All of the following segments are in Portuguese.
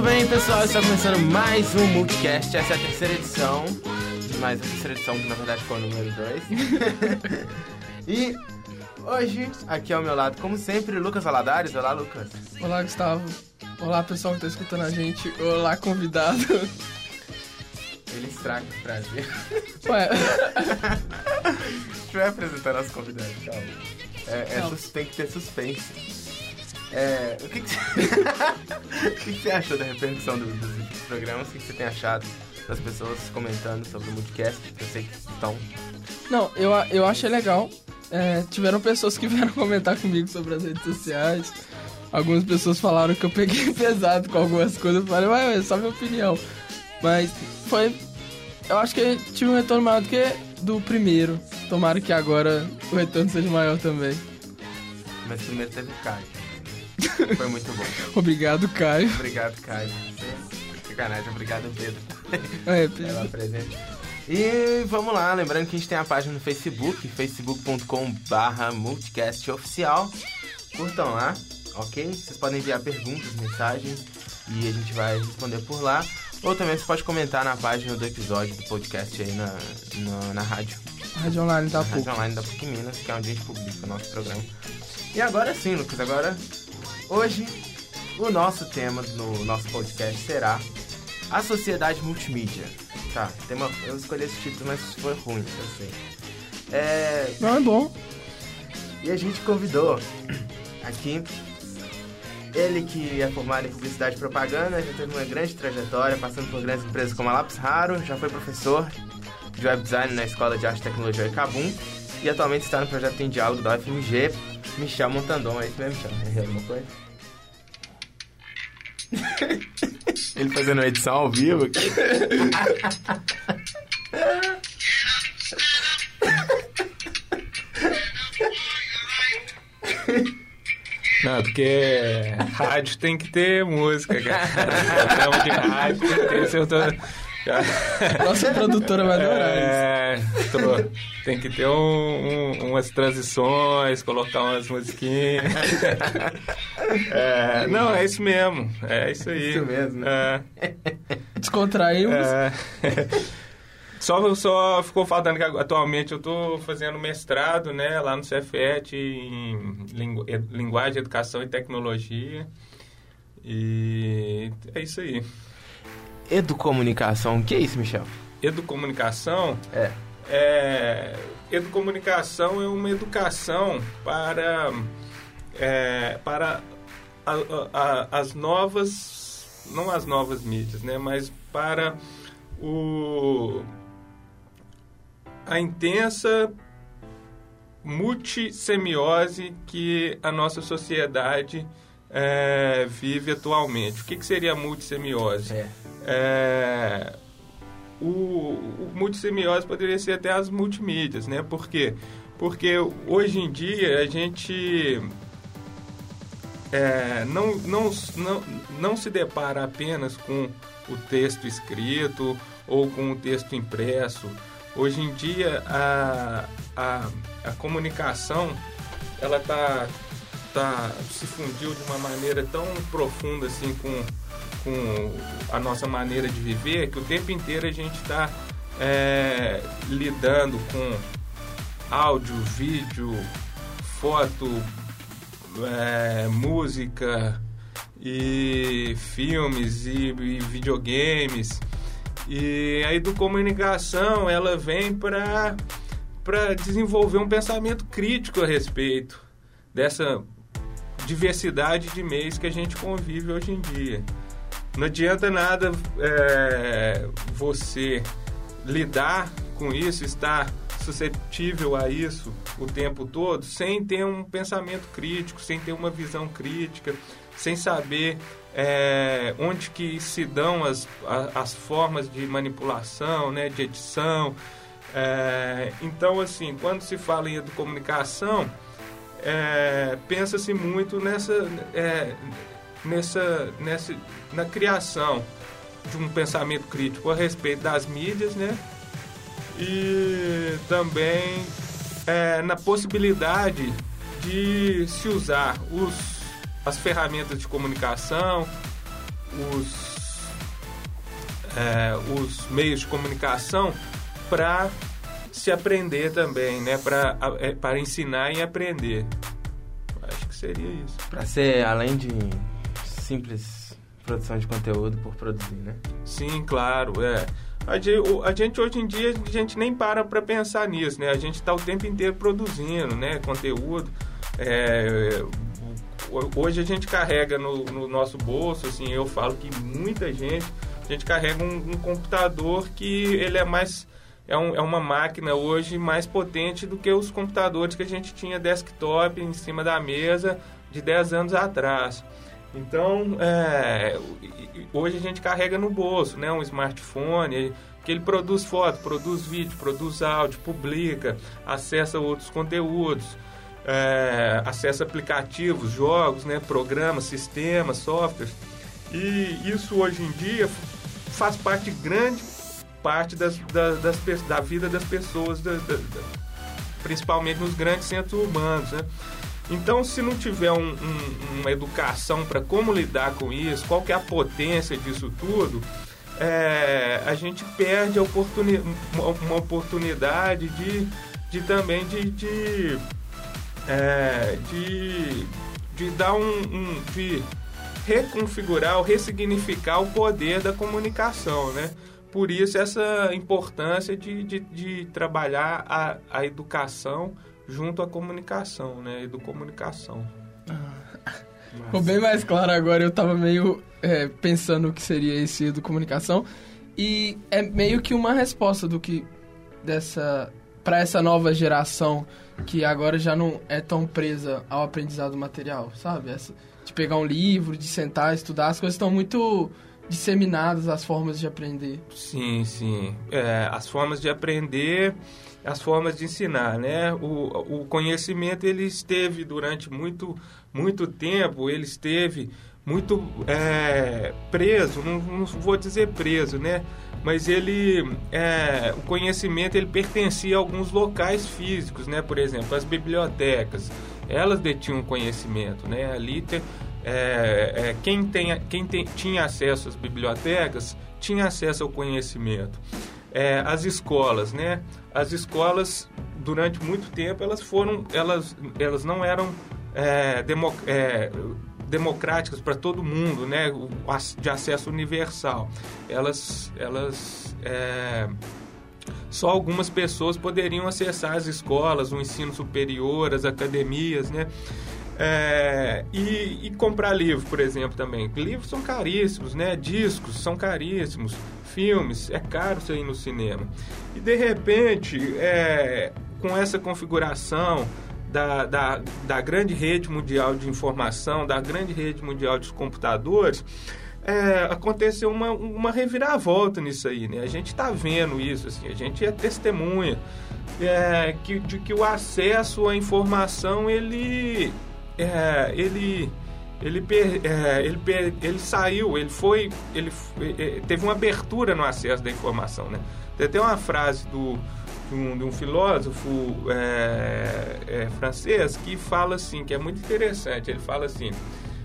Muito bem, pessoal, está começando mais um Multicast. Essa é a terceira edição. Mais a terceira edição, que na verdade foi o número 2. e hoje, aqui ao meu lado, como sempre, Lucas Valadares. Olá, Lucas. Olá, Gustavo. Olá, pessoal que está escutando a gente. Olá, convidado. Ele estraga o prazer. Ué, A gente vai apresentar nosso convidado, calma. É, é tem que ter suspense. É, o que, que, você... o que que você achou da repercussão do- dos programas? O que, que você tem achado das pessoas comentando sobre o? Que eu sei que estão. não, eu, eu achei legal. É, tiveram pessoas que vieram comentar comigo sobre as redes sociais. Algumas pessoas falaram que eu peguei pesado com algumas coisas. Eu falei, ué, é só minha opinião. Mas foi. Eu acho que tive um retorno maior do que do primeiro. Tomara que agora o retorno seja maior também. Mas primeiro teve o Caio. Foi muito bom. Obrigado, Caio. Obrigado, Caio. Sacanagem, obrigado, Pedro. É, pela Pedro. presença. E vamos lá, lembrando que a gente tem a página no Facebook, facebook.com.br multicastoficial. Curtam lá, ok? Vocês podem enviar perguntas, mensagens e a gente vai responder por lá. Ou também você pode comentar na página do episódio do podcast aí na, na, na rádio. Rádio Online Na pouco. rádio online da PUC Minas, que é onde a gente publica o nosso programa. E agora sim, Lucas, agora hoje o nosso tema no nosso podcast será a sociedade multimídia. Tá, tema, eu escolhi esse título, mas foi ruim, eu sei. É, Não, é bom. e a gente convidou aqui ele que é formado em publicidade e propaganda, já teve uma grande trajetória, passando por grandes empresas como a Lápis Raro, já foi professor de web design na Escola de Arte e Tecnologia Icabum e atualmente está no projeto em diálogo da UFMG, Michel Montandon. É isso mesmo, Michel? Errei alguma coisa? ele fazendo uma edição ao vivo aqui. Não, porque rádio tem que ter música, cara. Programa de rádio tem que ter seu... Nossa produtora vai adorar isso. É, tô- tem que ter um- um- umas transições, colocar umas musiquinhas. É, não, é isso mesmo. É isso aí. Isso mesmo. É, Descontraímos. é. Só, só ficou faltando que atualmente eu estou fazendo mestrado né, lá no Cefet em lingu- Linguagem, Educação e Tecnologia. E é isso aí. Educomunicação, o que é isso, Michel? Educomunicação É. é, educomunicação é uma educação para, é, para a- a- a- as novas, não as novas mídias, né, mas para o, a intensa multissemiose que a nossa sociedade é, vive atualmente. O que, que seria a multissemiose? É. É, o, o multissemiose poderia ser até as multimídias, né? Por quê? Porque hoje em dia a gente é, não, não, não, não se depara apenas com o texto escrito ou com o texto impresso. Hoje em dia a, a, a comunicação ela tá, tá, se fundiu de uma maneira tão profunda assim com, com a nossa maneira de viver que o tempo inteiro a gente está lidando com áudio, vídeo, foto, é, música e filmes e, e videogames e a educomunicação ela vem para para desenvolver um pensamento crítico a respeito dessa diversidade de meios que a gente convive hoje em dia. Não adianta nada é, você lidar com isso, estar susceptível a isso o tempo todo, sem ter um pensamento crítico, sem ter uma visão crítica, sem saber é, onde que se dão as, as formas de manipulação, né, de edição. É, então, assim, quando se fala em educomunicação, é, pensa-se muito nessa, é, nessa, nessa, na criação de um pensamento crítico a respeito das mídias, né? E também é, na possibilidade de se usar os, as ferramentas de comunicação, os, é, os meios de comunicação para se aprender também, né? Para é, para ensinar e aprender. Acho que seria isso. Para ser além de simples produção de conteúdo por produzir, né? Sim, claro, é. A gente, a gente hoje em dia a gente nem para para pensar nisso, né? A gente está o tempo inteiro produzindo, né? Conteúdo. É, hoje a gente carrega no, no, nosso bolso, assim, eu falo que muita gente, a gente carrega um, um computador que ele é mais é, um, é, uma máquina hoje mais potente do que os computadores que a gente tinha desktop em cima da mesa de 10 anos atrás. Então, é, hoje a gente carrega no bolso, né, um smartphone, que ele produz foto, produz vídeo, produz áudio, publica, acessa outros conteúdos, é, acessa aplicativos, jogos, né, programas, sistemas, softwares. E isso hoje em dia faz parte grande parte das, das, das da vida das pessoas, da, da, principalmente nos grandes centros urbanos, né? Então, se não tiver um, um, uma educação para como lidar com isso, qual que é a potência disso tudo, é, a gente perde a oportuni uma oportunidade de, de também de, de, é, de, de dar um, um, de reconfigurar ou ressignificar o poder da comunicação, né? Por isso essa importância de, de, de trabalhar a, a educação junto à comunicação, né? Educomunicação. Ah, ficou bem mais claro agora, eu tava meio é, pensando o que seria esse educomunicação e é meio que uma resposta do que dessa para essa nova geração que agora já não é tão presa ao aprendizado material, sabe? Essa, de pegar um livro, de sentar, estudar, as coisas estão muito disseminadas as formas de aprender. Sim, sim. É, as formas de aprender, as formas de ensinar, né? O, o conhecimento ele esteve durante muito, muito tempo, ele esteve muito é, preso, não, não, vou dizer preso, né? Mas ele, é, o conhecimento ele pertencia a alguns locais físicos, né? Por exemplo, as bibliotecas, elas detinham conhecimento, né? Ali te, é, é, quem, tem, quem tem, tinha acesso às bibliotecas tinha acesso ao conhecimento. É, as escolas, né? As escolas durante muito tempo elas foram, elas, elas não eram é, é, democráticas para todo mundo, né? De acesso universal. Elas, elas é, só algumas pessoas poderiam acessar as escolas, o ensino superior, as academias, né? É, e, e, comprar livro, por exemplo, também. Livros são caríssimos, né? Discos são caríssimos. Filmes, é caro você ir no cinema. E de repente, é, com essa configuração da, da, da grande rede mundial de informação, da grande rede mundial de computadores, é, aconteceu uma, uma reviravolta nisso aí, né? A gente está vendo isso, assim, a gente é testemunha é, que, de que o acesso à informação, ele é, ele ele, é, ele, ele saiu, ele foi, ele é, teve uma abertura no acesso da informação, né? Tem até uma frase do, de, um, de um filósofo é, é, francês que fala assim, que é muito interessante. Ele fala assim,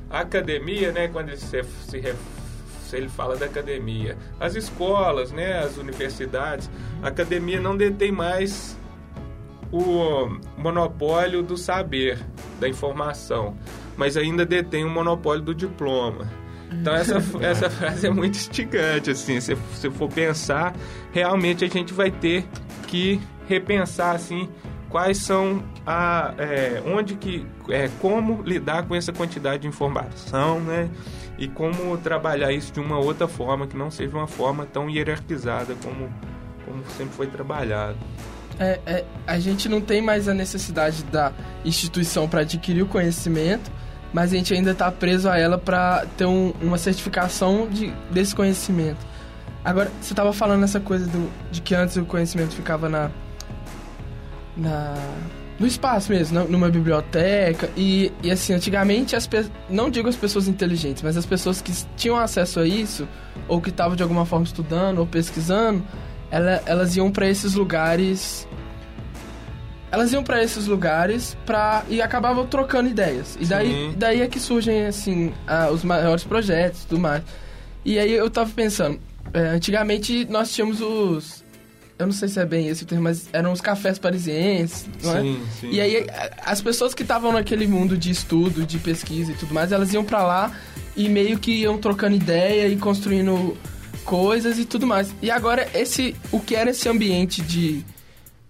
a academia, né? Quando ele se, se ele fala da academia, as escolas, né? As universidades, a academia não detém mais o monopólio do saber, da informação, mas ainda detém o monopólio do diploma. Então essa, essa frase é muito instigante, assim, se você for pensar, realmente a gente vai ter que repensar, assim, quais são a é, onde que é, como lidar com essa quantidade de informação, né? E como trabalhar isso de uma outra forma que não seja uma forma tão hierarquizada como como sempre foi trabalhado. É, é, a gente não tem mais a necessidade da instituição para adquirir o conhecimento, mas a gente ainda está preso a ela para ter um, uma certificação de, desse conhecimento. Agora, você estava falando essa coisa do, de que antes o conhecimento ficava na, na no espaço mesmo, numa biblioteca. E, e assim, antigamente, as não digo as pessoas inteligentes, mas as pessoas que tinham acesso a isso, ou que estavam de alguma forma estudando ou pesquisando, ela, elas iam para esses lugares. Elas iam para esses lugares pra, e acabavam trocando ideias. E daí, daí é que surgem, assim, os maiores projetos e tudo mais. E aí eu tava pensando, É, antigamente nós tínhamos os. Eu não sei se é bem esse o termo, mas eram os cafés parisienses, não sim, é? sim. E aí as pessoas que estavam naquele mundo de estudo, de pesquisa e tudo mais, elas iam pra lá e meio que iam trocando ideia e construindo coisas e tudo mais. E agora esse o que era esse ambiente de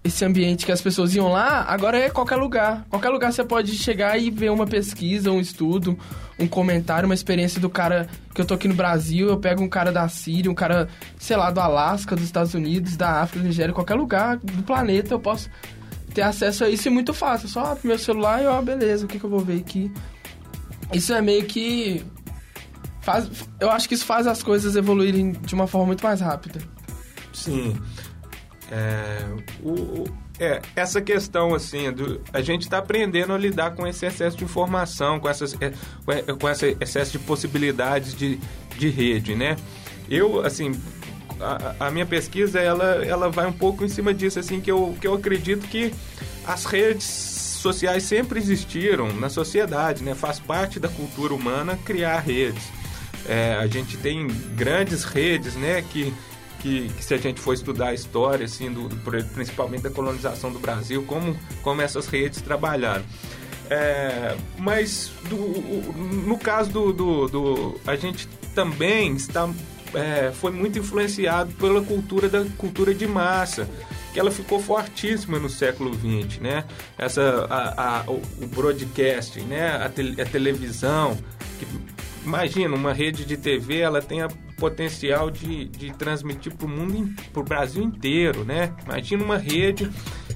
esse ambiente que as pessoas iam lá, agora é qualquer lugar. Qualquer lugar você pode chegar e ver uma pesquisa, um estudo, um comentário, uma experiência do cara que eu tô aqui no Brasil, eu pego um cara da Síria, um cara, sei lá, do Alasca, dos Estados Unidos, da África, da Nigéria, qualquer lugar do planeta eu posso ter acesso a isso e muito fácil. Só abro meu celular e ó, beleza, o que, que eu vou ver aqui? Isso é meio que faz, eu acho que isso faz as coisas evoluírem de uma forma muito mais rápida. Sim. É, o, é, essa questão, assim, do, a gente está aprendendo a lidar com esse excesso de informação, com, essas, é, com esse excesso de possibilidades de, de rede, né? Eu, assim, a, a, minha pesquisa, ela, ela vai um pouco em cima disso, assim, que eu, que eu acredito que as redes sociais sempre existiram na sociedade, né? Faz parte da cultura humana criar redes. É, a gente tem grandes redes, né, que que, que, se a gente for estudar a história, assim, do, do, principalmente da colonização do Brasil, como, como essas redes trabalharam. É, mas do, no caso do, do, do, a gente também está é, foi muito influenciado pela cultura da cultura de massa que ela ficou fortíssima no século XX, né? Essa a, a, o broadcast, né? A, te, a televisão que imagina uma rede de TV ela tem a potencial de, de transmitir para o mundo, para o Brasil inteiro, né? Imagina uma rede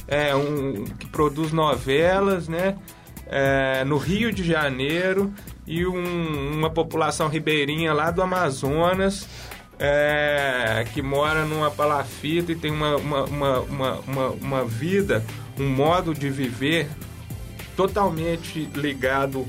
é, um, que produz novelas, né? É, no Rio de Janeiro e um, uma população ribeirinha lá do Amazonas é, que mora numa palafita e tem uma, uma, uma, uma, uma vida, um modo de viver totalmente ligado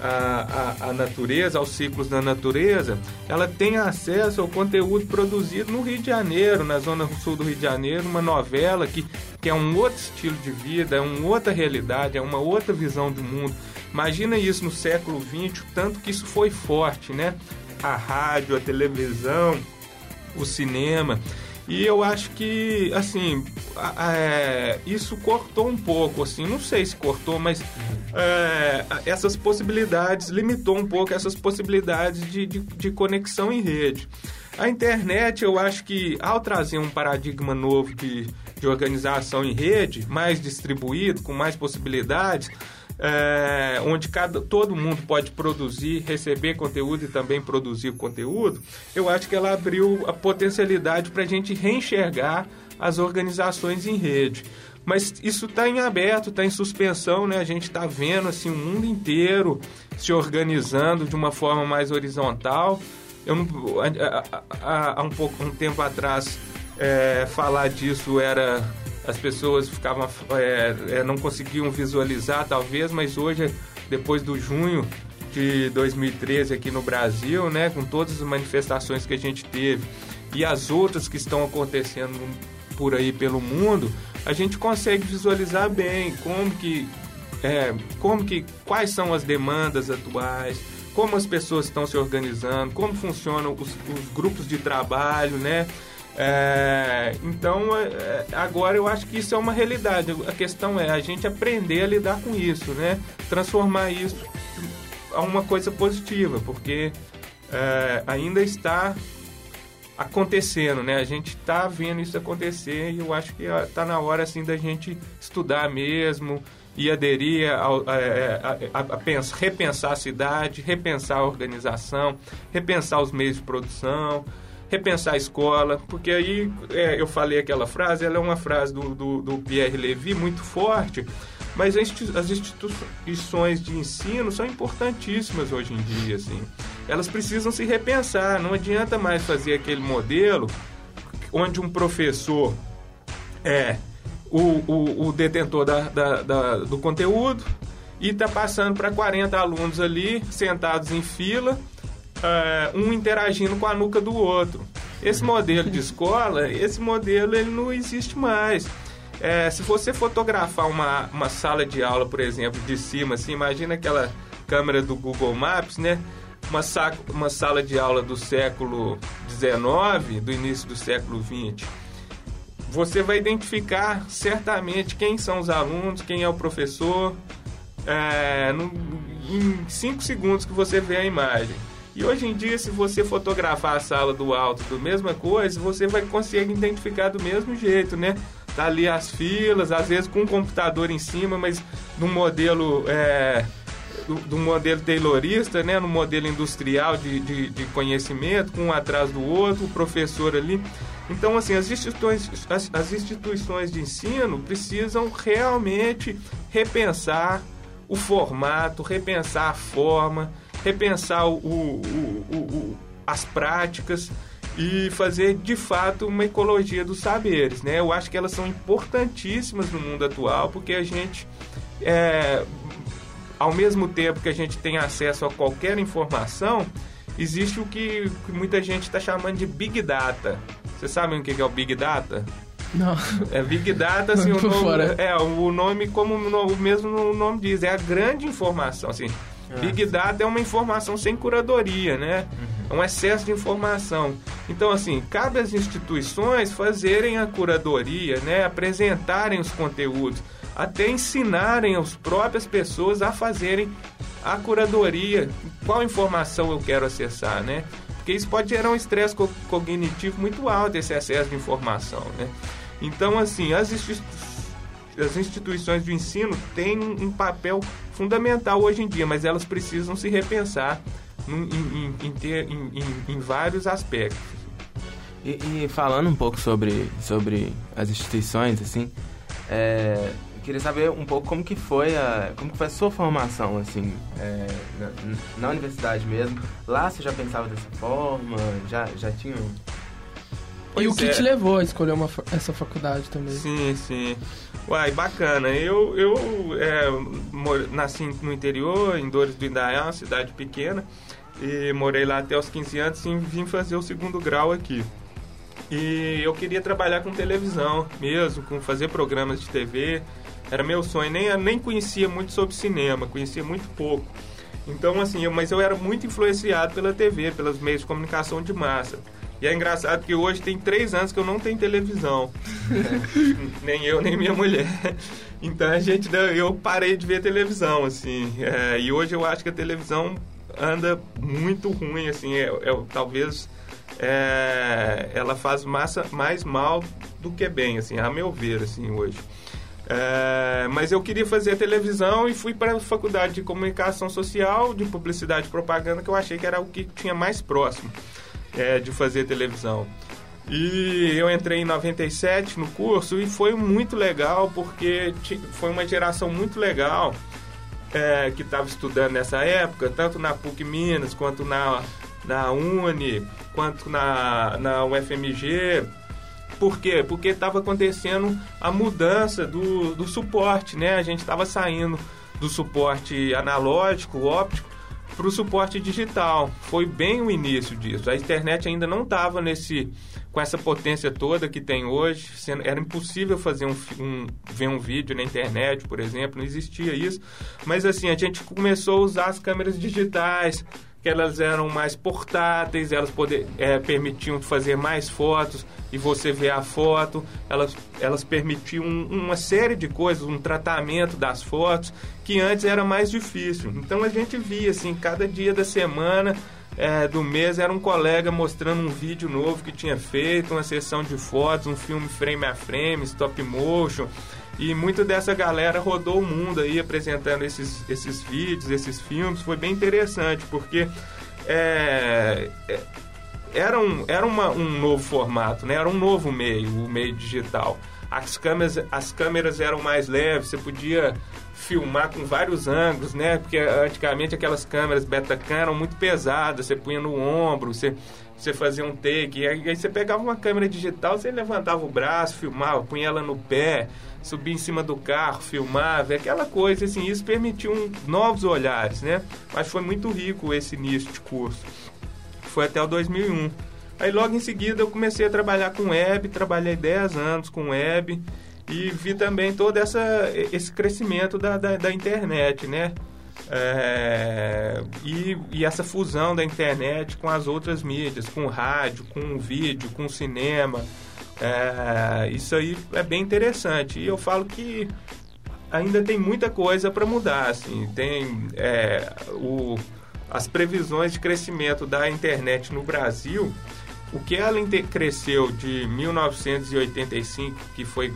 a, natureza, aos ciclos da natureza, ela tem acesso ao conteúdo produzido no Rio de Janeiro, na zona sul do Rio de Janeiro, uma novela que, que é um outro estilo de vida, é uma outra realidade, é uma outra visão do mundo. Imagina isso no século XX, tanto que isso foi forte, né? A rádio, a televisão, o cinema. E eu acho que, assim, é, isso cortou um pouco, assim, não sei se cortou, mas é, essas possibilidades, limitou um pouco essas possibilidades de, de, de, conexão em rede. A internet, eu acho que ao trazer um paradigma novo de, de organização em rede, mais distribuído, com mais possibilidades, é, onde cada, todo mundo pode produzir, receber conteúdo e também produzir conteúdo, eu acho que ela abriu a potencialidade para a gente reenxergar as organizações em rede. Mas isso está em aberto, está em suspensão, né? A gente está vendo assim o mundo inteiro se organizando de uma forma mais horizontal. Eu não, há, um pouco um tempo atrás é, falar disso era as pessoas ficavam é, é, não conseguiam visualizar talvez, mas hoje depois do junho de 2013 aqui no Brasil, né, com todas as manifestações que a gente teve e as outras que estão acontecendo por aí pelo mundo, a gente consegue visualizar bem como que é, como que quais são as demandas atuais, como as pessoas estão se organizando, como funcionam os, os grupos de trabalho, né? É, então, é, agora eu acho que isso é uma realidade. A questão é a gente aprender a lidar com isso, né? Transformar isso a uma coisa positiva, porque é, ainda está acontecendo, né? A gente está vendo isso acontecer e eu acho que está na hora assim da gente estudar mesmo e aderir a, a, a, a pensar, repensar a cidade, repensar a organização, repensar os meios de produção repensar a escola, porque aí é, eu falei aquela frase, ela é uma frase do, do, do Pierre Levy muito forte, mas as instituições de ensino são importantíssimas hoje em dia, assim. Elas precisam se repensar, não adianta mais fazer aquele modelo onde um professor é o, o, o detentor da, da, da, do conteúdo e está passando para 40 alunos ali, sentados em fila, uh, um interagindo com a nuca do outro. Esse modelo de escola, esse modelo ele não existe mais. É, se você fotografar uma, uma sala de aula, por exemplo, de cima, assim, imagina aquela câmera do Google Maps, né? uma, sa uma sala de aula do século XIX, do início do século XX, você vai identificar certamente quem são os alunos, quem é o professor, é, no, em 5 segundos que você vê a imagem. E hoje em dia, se você fotografar a sala do alto do mesma coisa, você vai conseguir identificar do mesmo jeito, né? Tá ali as filas, às vezes com um computador em cima, mas no modelo é, do, do, modelo taylorista, né? No modelo industrial de, de, de, conhecimento, com um atrás do outro, o professor ali. Então, assim, as instituições, as, as instituições de ensino precisam realmente repensar o formato, repensar a forma, repensar o, o, o, as práticas e fazer de fato uma ecologia dos saberes, né? Eu acho que elas são importantíssimas no mundo atual porque a gente, é, ao mesmo tempo que a gente tem acesso a qualquer informação, existe o que, que muita gente está chamando de Big Data. Vocês sabem o que é o Big Data? Não. É Big Data, assim, o nome, é o nome como o mesmo nome diz, é a grande informação, assim. É. Big Data é uma informação sem curadoria, né? Uhum. É um excesso de informação. Então, assim, cabe às instituições fazerem a curadoria, né? Apresentarem os conteúdos, até ensinarem as próprias pessoas a fazerem a curadoria. Qual informação eu quero acessar, né? Porque isso pode gerar um estresse co cognitivo muito alto, esse excesso de informação, né? Então, assim, as instituições as instituições de ensino têm um papel fundamental hoje em dia, mas elas precisam se repensar em, em, em, ter, em vários aspectos. E, e, falando um pouco sobre, sobre as instituições, assim, é, queria saber um pouco como que foi a, como que foi a sua formação, assim, é, na, na, universidade mesmo. Lá você já pensava dessa forma? Já, já tinha... Pois e o que é. te levou a escolher uma, essa faculdade também? Sim, sim. Uai, bacana. Eu, eu é, nasci no interior, em Dores do Indaiá, uma cidade pequena, e morei lá até os 15 anos e vim fazer o segundo grau aqui. E eu queria trabalhar com televisão mesmo, com fazer programas de TV. Era meu sonho. Nem, nem conhecia muito sobre cinema, conhecia muito pouco. Então, assim, eu, mas eu era muito influenciado pela TV, pelos meios de comunicação de massa. E é engraçado que hoje tem três anos que eu não tenho televisão. nem eu, nem minha mulher. Então a gente, eu parei de ver televisão, assim. É, e hoje eu acho que a televisão anda muito ruim, assim. É, é talvez é, ela faz massa, mais mal do que bem, assim, a meu ver, assim, hoje. É, mas eu queria fazer televisão e fui para a faculdade de comunicação social, de publicidade e propaganda, que eu achei que era o que tinha mais próximo é, de fazer televisão. E eu entrei em 97 no curso e foi muito legal porque foi uma geração muito legal é, que estava estudando nessa época, tanto na PUC Minas quanto na, na Uni, quanto na, na UFMG. Por quê? Porque estava acontecendo a mudança do, do suporte, né? A gente estava saindo do suporte analógico, óptico, para o suporte digital. Foi bem o início disso. A internet ainda não estava nesse com essa potência toda que tem hoje. Era impossível fazer um, um, ver um vídeo na internet, por exemplo, não existia isso. Mas assim, a gente começou a usar as câmeras digitais, que elas eram mais portáteis, elas poder, é, permitiam fazer mais fotos e você ver a foto, elas, elas permitiam uma série de coisas, um tratamento das fotos que antes era mais difícil. Então a gente via assim, cada dia da semana, é, do mês, era um colega mostrando um vídeo novo que tinha feito, uma sessão de fotos, um filme frame a frame, stop motion. E muito dessa galera rodou o mundo aí apresentando esses, esses vídeos, esses filmes. Foi bem interessante, porque é, é, era, um, era uma, um novo formato, né? era um novo meio, o meio digital. As câmeras, as câmeras eram mais leves, você podia filmar com vários ângulos, né? Porque antigamente aquelas câmeras Betacam eram muito pesadas, você punha no ombro, você, você fazia um take, aí, aí você pegava uma câmera digital, você levantava o braço, filmava, punha ela no pé, subir em cima do carro, filmar, ver aquela coisa, assim, isso permitiu um, novos olhares, né? Mas foi muito rico esse início de curso. Foi até o 2001. Aí logo em seguida eu comecei a trabalhar com web, trabalhei 10 anos com web e vi também todo essa, esse crescimento da, da, da internet, né? É, e, e, essa fusão da internet com as outras mídias, com rádio, com vídeo, com cinema. É, isso aí é bem interessante. E eu falo que ainda tem muita coisa para mudar. Assim. Tem é, o, as previsões de crescimento da internet no Brasil. O que ela cresceu de 1985, que foi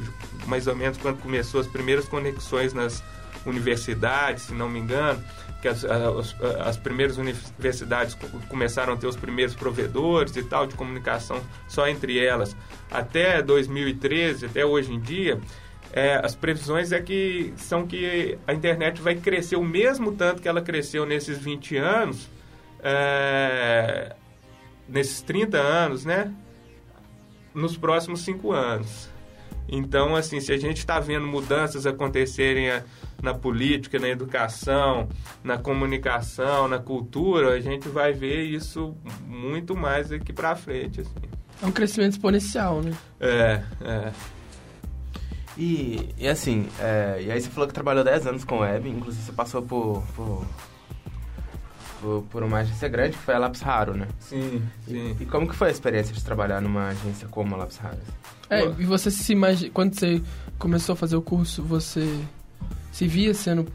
mais ou menos quando começou as primeiras conexões nas universidades, se não me engano, que as, as, as, primeiras universidades começaram a ter os primeiros provedores e tal de comunicação só entre elas. Até 2013, até hoje em dia, é, as previsões é que são que a internet vai crescer o mesmo tanto que ela cresceu nesses 20 anos, é, nesses 30 anos, né? Nos próximos 5 anos. Então, assim, se a gente está vendo mudanças acontecerem é, na política, na educação, na comunicação, na cultura, a gente vai ver isso muito mais daqui para frente. Assim. É um crescimento exponencial, né? É, é. E, e assim, é, e aí você falou que trabalhou 10 anos com web, inclusive você passou por, por, por, por uma agência grande que foi a Lápis Raro, né? Sim, sim. E, e, como que foi a experiência de trabalhar numa agência como a Lápis Raro? É, e você se imagina, quando você começou a fazer o curso, você se via sendo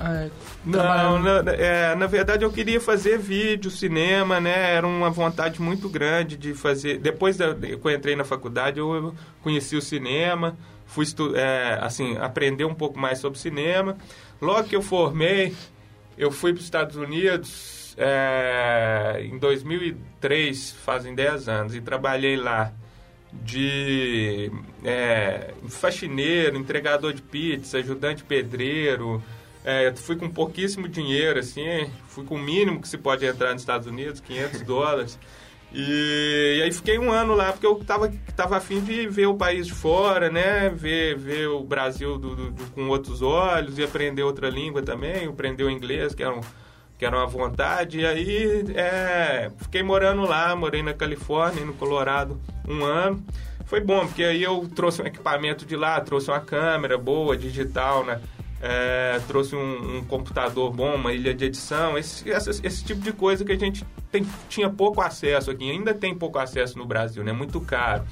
é, não, na, é, na verdade eu queria fazer vídeo, cinema, né? Era uma vontade muito grande de fazer. Depois da, que eu entrei na faculdade, eu conheci o cinema, fui é, assim aprender um pouco mais sobre cinema. Logo que eu formei, eu fui para os Estados Unidos é, em 2003, fazem 10 anos, e trabalhei lá de é, faxineiro, entregador de pizza, ajudante pedreiro. É, fui com pouquíssimo dinheiro, assim, fui com o mínimo que se pode entrar nos Estados Unidos, 500 dólares. E, e, aí fiquei um ano lá, porque eu tava, tava afim de ver o país de fora, né? Ver, ver o Brasil do, do, do, com outros olhos e aprender outra língua também, aprender o inglês, que era um, que era uma vontade. E aí é, fiquei morando lá, morei na Califórnia, no Colorado, um ano. Foi bom, porque aí eu trouxe um equipamento de lá, trouxe uma câmera boa, digital, né? É, trouxe um, um, computador bom, uma ilha de edição, esse, esse, tipo de coisa que a gente tem, tinha pouco acesso aqui, ainda tem pouco acesso no Brasil, né? Muito caro.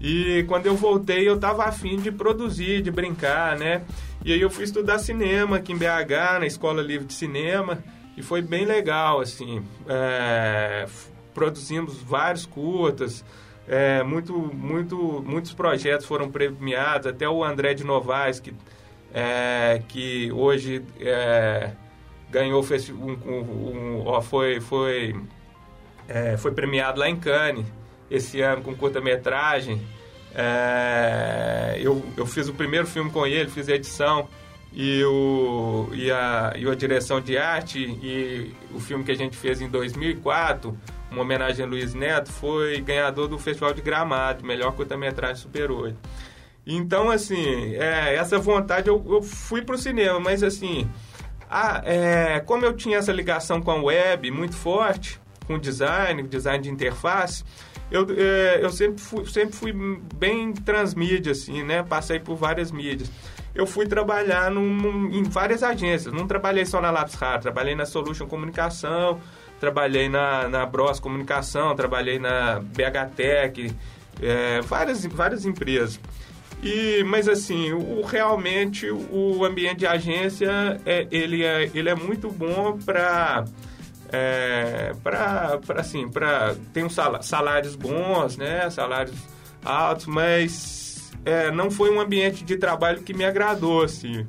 E quando eu voltei, eu tava afim de produzir, de brincar, né? E aí eu fui estudar cinema aqui em BH, na Escola Livre de Cinema. E foi bem legal, assim. É, produzimos vários curtas, é, muito, muito, muitos projetos foram premiados, até o André de Novaes, que, é, que hoje é, ganhou um, um, um, foi, foi, é, foi premiado lá em Cannes esse ano com curta-metragem. É, eu, eu fiz o primeiro filme com ele, fiz a edição e, o, e, a, e a direção de arte e o filme que a gente fez em 2004, uma homenagem a Luiz Neto, foi ganhador do Festival de Gramado, melhor curta-metragem Super 8. Então, assim, é, essa vontade eu, eu fui pro cinema, mas assim, a, é, como eu tinha essa ligação com a web muito forte, com design, design de interface, eu, é, eu sempre, fui, sempre fui bem transmídia, assim, né? Passei por várias mídias eu fui trabalhar num, em várias agências. Não trabalhei só na Lápis Raro, trabalhei na Solution Comunicação, trabalhei na, na Bros Comunicação, trabalhei na BH Tech, é, várias, várias empresas. E, mas assim, o, realmente o ambiente de agência é, ele, é, ele é muito bom para é, para assim, para tem uns salários bons, né? Salários altos, mas é, não foi um ambiente de trabalho que me agradou, assim.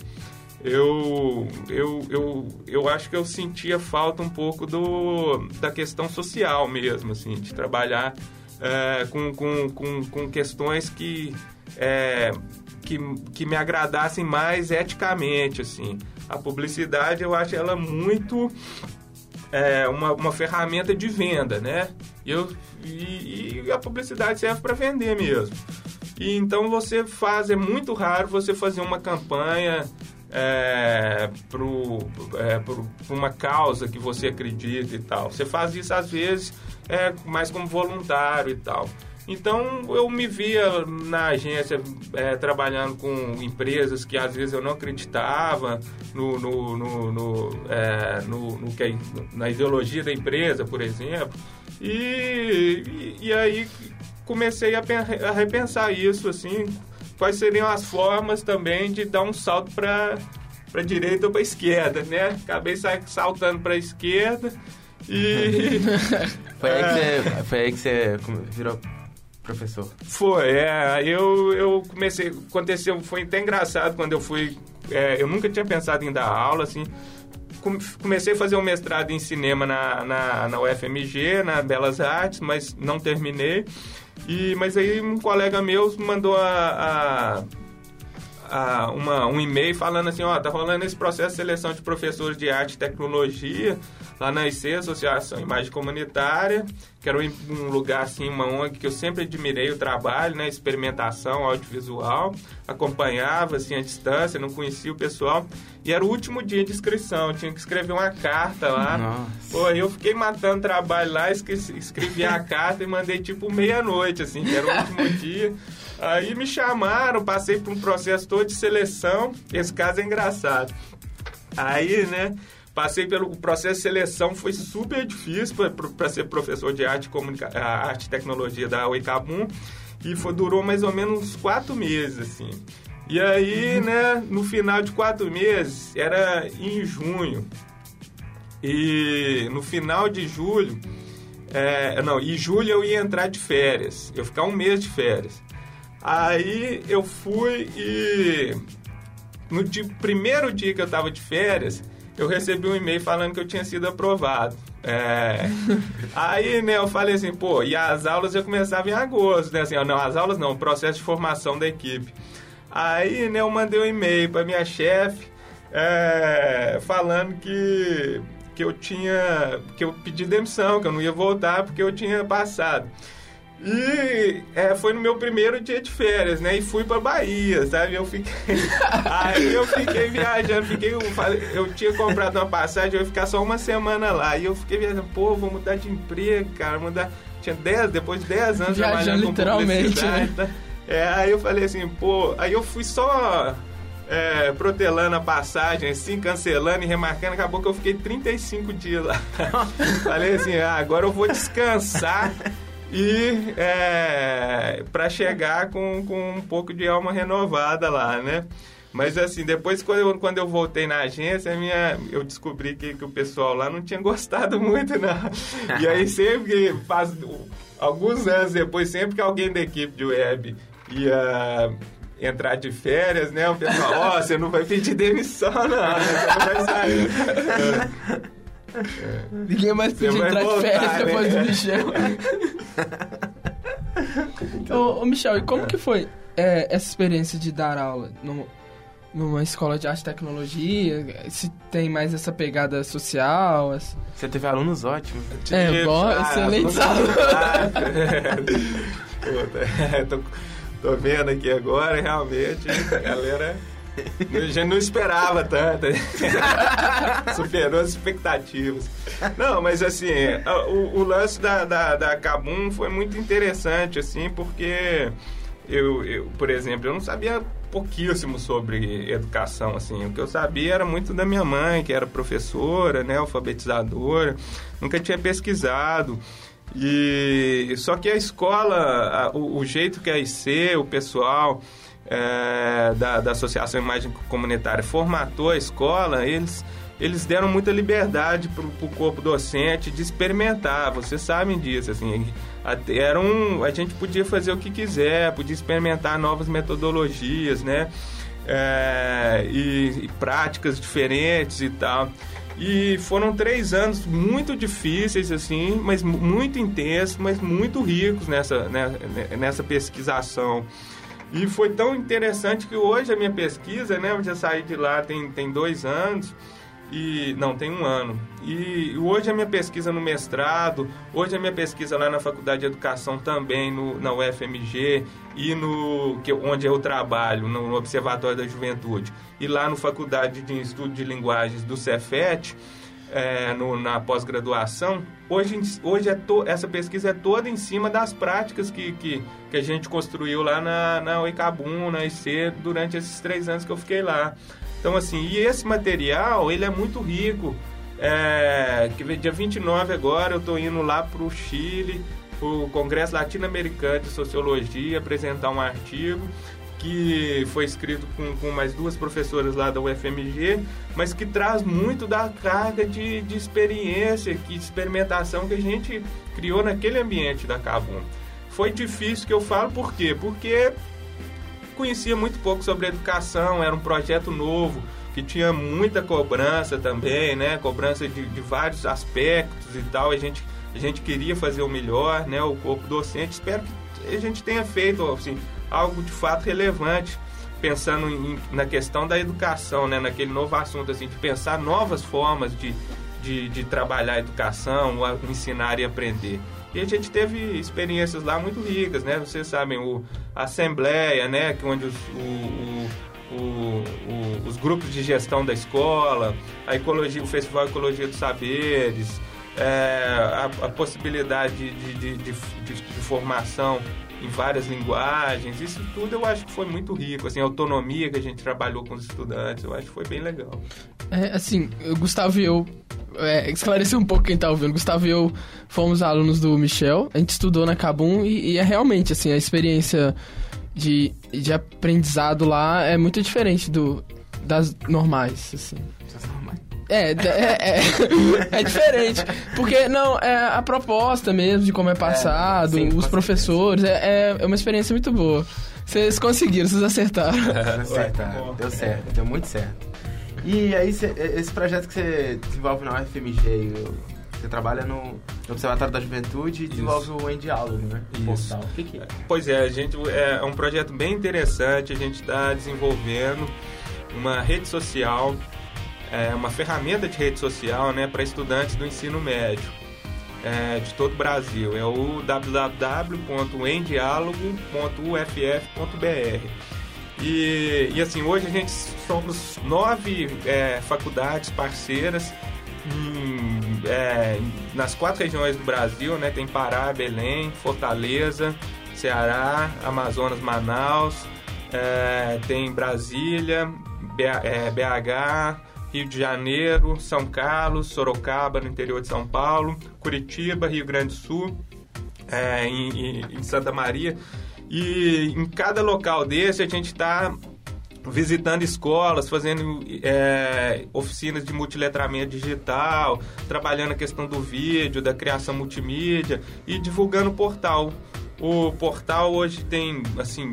Eu, eu, eu, eu acho que eu sentia falta um pouco do, da questão social mesmo, assim, de trabalhar é, com, com, com, com, questões que, é, que, que me agradassem mais eticamente, assim. A publicidade, eu acho ela muito é, uma, uma ferramenta de venda, né? Eu, e, e a publicidade serve para vender mesmo. E então você faz, é muito raro você fazer uma campanha é, para é, uma causa que você acredita e tal. Você faz isso às vezes é, mais como voluntário e tal. Então eu me via na agência é, trabalhando com empresas que às vezes eu não acreditava no, no, no, no, é, no, no que, na ideologia da empresa, por exemplo. E, e, e aí comecei a, a repensar isso, assim, quais seriam as formas também de dar um salto para para direita ou para esquerda, né? Acabei saltando para a esquerda e foi aí que você, foi aí que você virou professor? Foi, é. Eu, eu comecei. Aconteceu, foi até engraçado quando eu fui. É, eu nunca tinha pensado em dar aula, assim. Comecei a fazer um mestrado em cinema na, na, na UFMG, na Belas Artes, mas não terminei. E, mas aí um colega meu mandou a, a, a uma, um e-mail falando assim, ó, tá rolando esse processo de seleção de professores de arte e tecnologia lá na IC, Associação Imagem Comunitária, que era um lugar, assim, uma ONG que eu sempre admirei o trabalho, né, experimentação audiovisual, acompanhava, assim, à distância, não conhecia o pessoal, e era o último dia de inscrição, tinha que escrever uma carta lá. Nossa. Pô, eu fiquei matando trabalho lá, escrevi a carta e mandei, tipo, meia-noite, assim, que era o último dia. Aí me chamaram, passei por um processo todo de seleção, esse caso é engraçado. Aí, né, Passei pelo processo de seleção, foi super difícil para ser professor de arte, comunica arte e tecnologia da Oicabum. E foi, durou mais ou menos uns quatro meses, assim. E aí, né, no final de quatro meses, era em junho. E no final de julho, é, não, em julho eu ia entrar de férias. Eu ficar um mês de férias. Aí eu fui e no dia, primeiro dia que eu tava de férias, eu recebi um e-mail falando que eu tinha sido aprovado. É... Aí, né, eu falei assim, pô, e as aulas já começavam em agosto, né? Assim, ó, não, as aulas não, o processo de formação da equipe. Aí, né, eu mandei um e-mail para minha chefe é, falando que, que eu tinha, que eu pedi demissão, que eu não ia voltar porque eu tinha passado. E é, foi no meu primeiro dia de férias, né? E fui pra Bahia, sabe? Eu fiquei. Aí eu fiquei viajando, fiquei. Eu tinha comprado uma passagem, eu ia ficar só uma semana lá. E eu fiquei viajando, pô, vou mudar de emprego, cara, mudar. Tinha 10, depois de 10 anos viajando trabalhando literalmente, né? Tá? É, aí eu falei assim, pô, aí eu fui só é, protelando a passagem, assim, cancelando e remarcando. Acabou que eu fiquei 35 dias lá. falei assim, ah, agora eu vou descansar e é, para chegar com, com um pouco de alma renovada lá, né? Mas assim, depois quando eu, quando eu voltei na agência, minha, eu descobri que, que o pessoal lá não tinha gostado muito, não. E aí sempre, faz, alguns anos depois, sempre que alguém da equipe de web ia entrar de férias, né? O pessoal, ó, oh, você não vai pedir demissão, não, né? Você não vai sair. Ninguém mais podia entrar voltar, de férias né? depois do Michel. ô, ô, Michel, e como que foi é, essa experiência de dar aula no, numa escola de arte e tecnologia? Se tem mais essa pegada social? Você teve alunos ótimos. É, bom, ah, excelentes alunos. tô, tô vendo aqui agora, realmente, a galera... A gente não esperava tanto. Superou as expectativas. Não, mas assim, o, o lance da, da, da Kabum foi muito interessante, assim, porque eu, eu, por exemplo, eu não sabia pouquíssimo sobre educação, assim. O que eu sabia era muito da minha mãe, que era professora, né, alfabetizadora. Nunca tinha pesquisado. E só que a escola, a, o, o, jeito que a IC, o pessoal é, da, da Associação Imagem Comunitária formatou a escola, eles, eles deram muita liberdade para o corpo docente de experimentar, vocês sabem disso, assim, era um, a gente podia fazer o que quiser, podia experimentar novas metodologias, né, é, e, e práticas diferentes e tal. E foram três anos muito difíceis, assim, mas muito intensos, mas muito ricos nessa, né, nessa pesquisação. E foi tão interessante que hoje a minha pesquisa, né? Eu já saí de lá tem, tem dois anos. E não, tem um ano. E hoje a minha pesquisa no mestrado, hoje a minha pesquisa lá na Faculdade de Educação também, no, na UFMG, e no que, onde eu trabalho, no Observatório da Juventude, e lá no Faculdade de Estudo de Linguagens do Cefet, é, no, na pós-graduação, hoje, hoje é to, essa pesquisa é toda em cima das práticas que, que, que a gente construiu lá na, na Oicabum, na IC, durante esses três anos que eu fiquei lá. Então, assim, e esse material, ele é muito rico. É, que dia 29 agora eu estou indo lá para o Chile, o Congresso Latino-Americano de Sociologia, apresentar um artigo que foi escrito com, com mais duas professoras lá da UFMG, mas que traz muito da carga de, de experiência, de experimentação que a gente criou naquele ambiente da Cabum. Foi difícil que eu falo, por quê? Porque conhecia muito pouco sobre educação, era um projeto novo, que tinha muita cobrança também, né? Cobrança de, de vários aspectos e tal. A gente, a gente queria fazer o melhor, né? O corpo docente. Espero que a gente tenha feito, assim, algo de fato relevante, pensando em, na questão da educação, né, naquele novo assunto, assim, de pensar novas formas de, de, de trabalhar a educação, ensinar e aprender. E a gente teve experiências lá muito ricas, né? Vocês sabem, o, a Assembleia, né? Onde os, o, o, os grupos de gestão da escola, a ecologia, o Festival Ecologia dos Saberes, a, a, possibilidade de, de, de, de, formação em várias linguagens. Isso tudo eu acho que foi muito rico, assim, a autonomia que a gente trabalhou com os estudantes, eu acho que foi bem legal. É, assim, o Gustavo e eu, é, esclarecer um pouco quem tá ouvindo, Gustavo e eu fomos alunos do Michel, a gente estudou na Cabum e, e é realmente, assim, a experiência de, de aprendizado lá é muito diferente do, das normais, assim. É, é, é, é, diferente. Porque, não, é a proposta mesmo de como é passado, é, sim, os professores, é, é uma experiência muito boa. Vocês conseguiram, vocês acertaram. Acertaram, deu certo, deu muito certo. E aí, cê, esse projeto que você desenvolve na UFMG, você trabalha no, Observatório da Juventude e desenvolve Isso. o Endiálogo, né? Isso. O que, que é? Pois é, a gente, é um projeto bem interessante, a gente está desenvolvendo uma rede social é uma ferramenta de rede social né, para estudantes do ensino médio é, de todo o Brasil. É o www.endialogo.uff.br. E, e assim, hoje a gente somos nove é, faculdades parceiras em, é, nas quatro regiões do Brasil, né? Tem Pará, Belém, Fortaleza, Ceará, Amazonas, Manaus, é, tem Brasília, BH, Rio de Janeiro, São Carlos, Sorocaba, no interior de São Paulo, Curitiba, Rio Grande do Sul, é, em, em, Santa Maria. E em cada local desse a gente está visitando escolas, fazendo é, oficinas de multiletramento digital, trabalhando a questão do vídeo, da criação multimídia e divulgando o portal. O portal hoje tem, assim,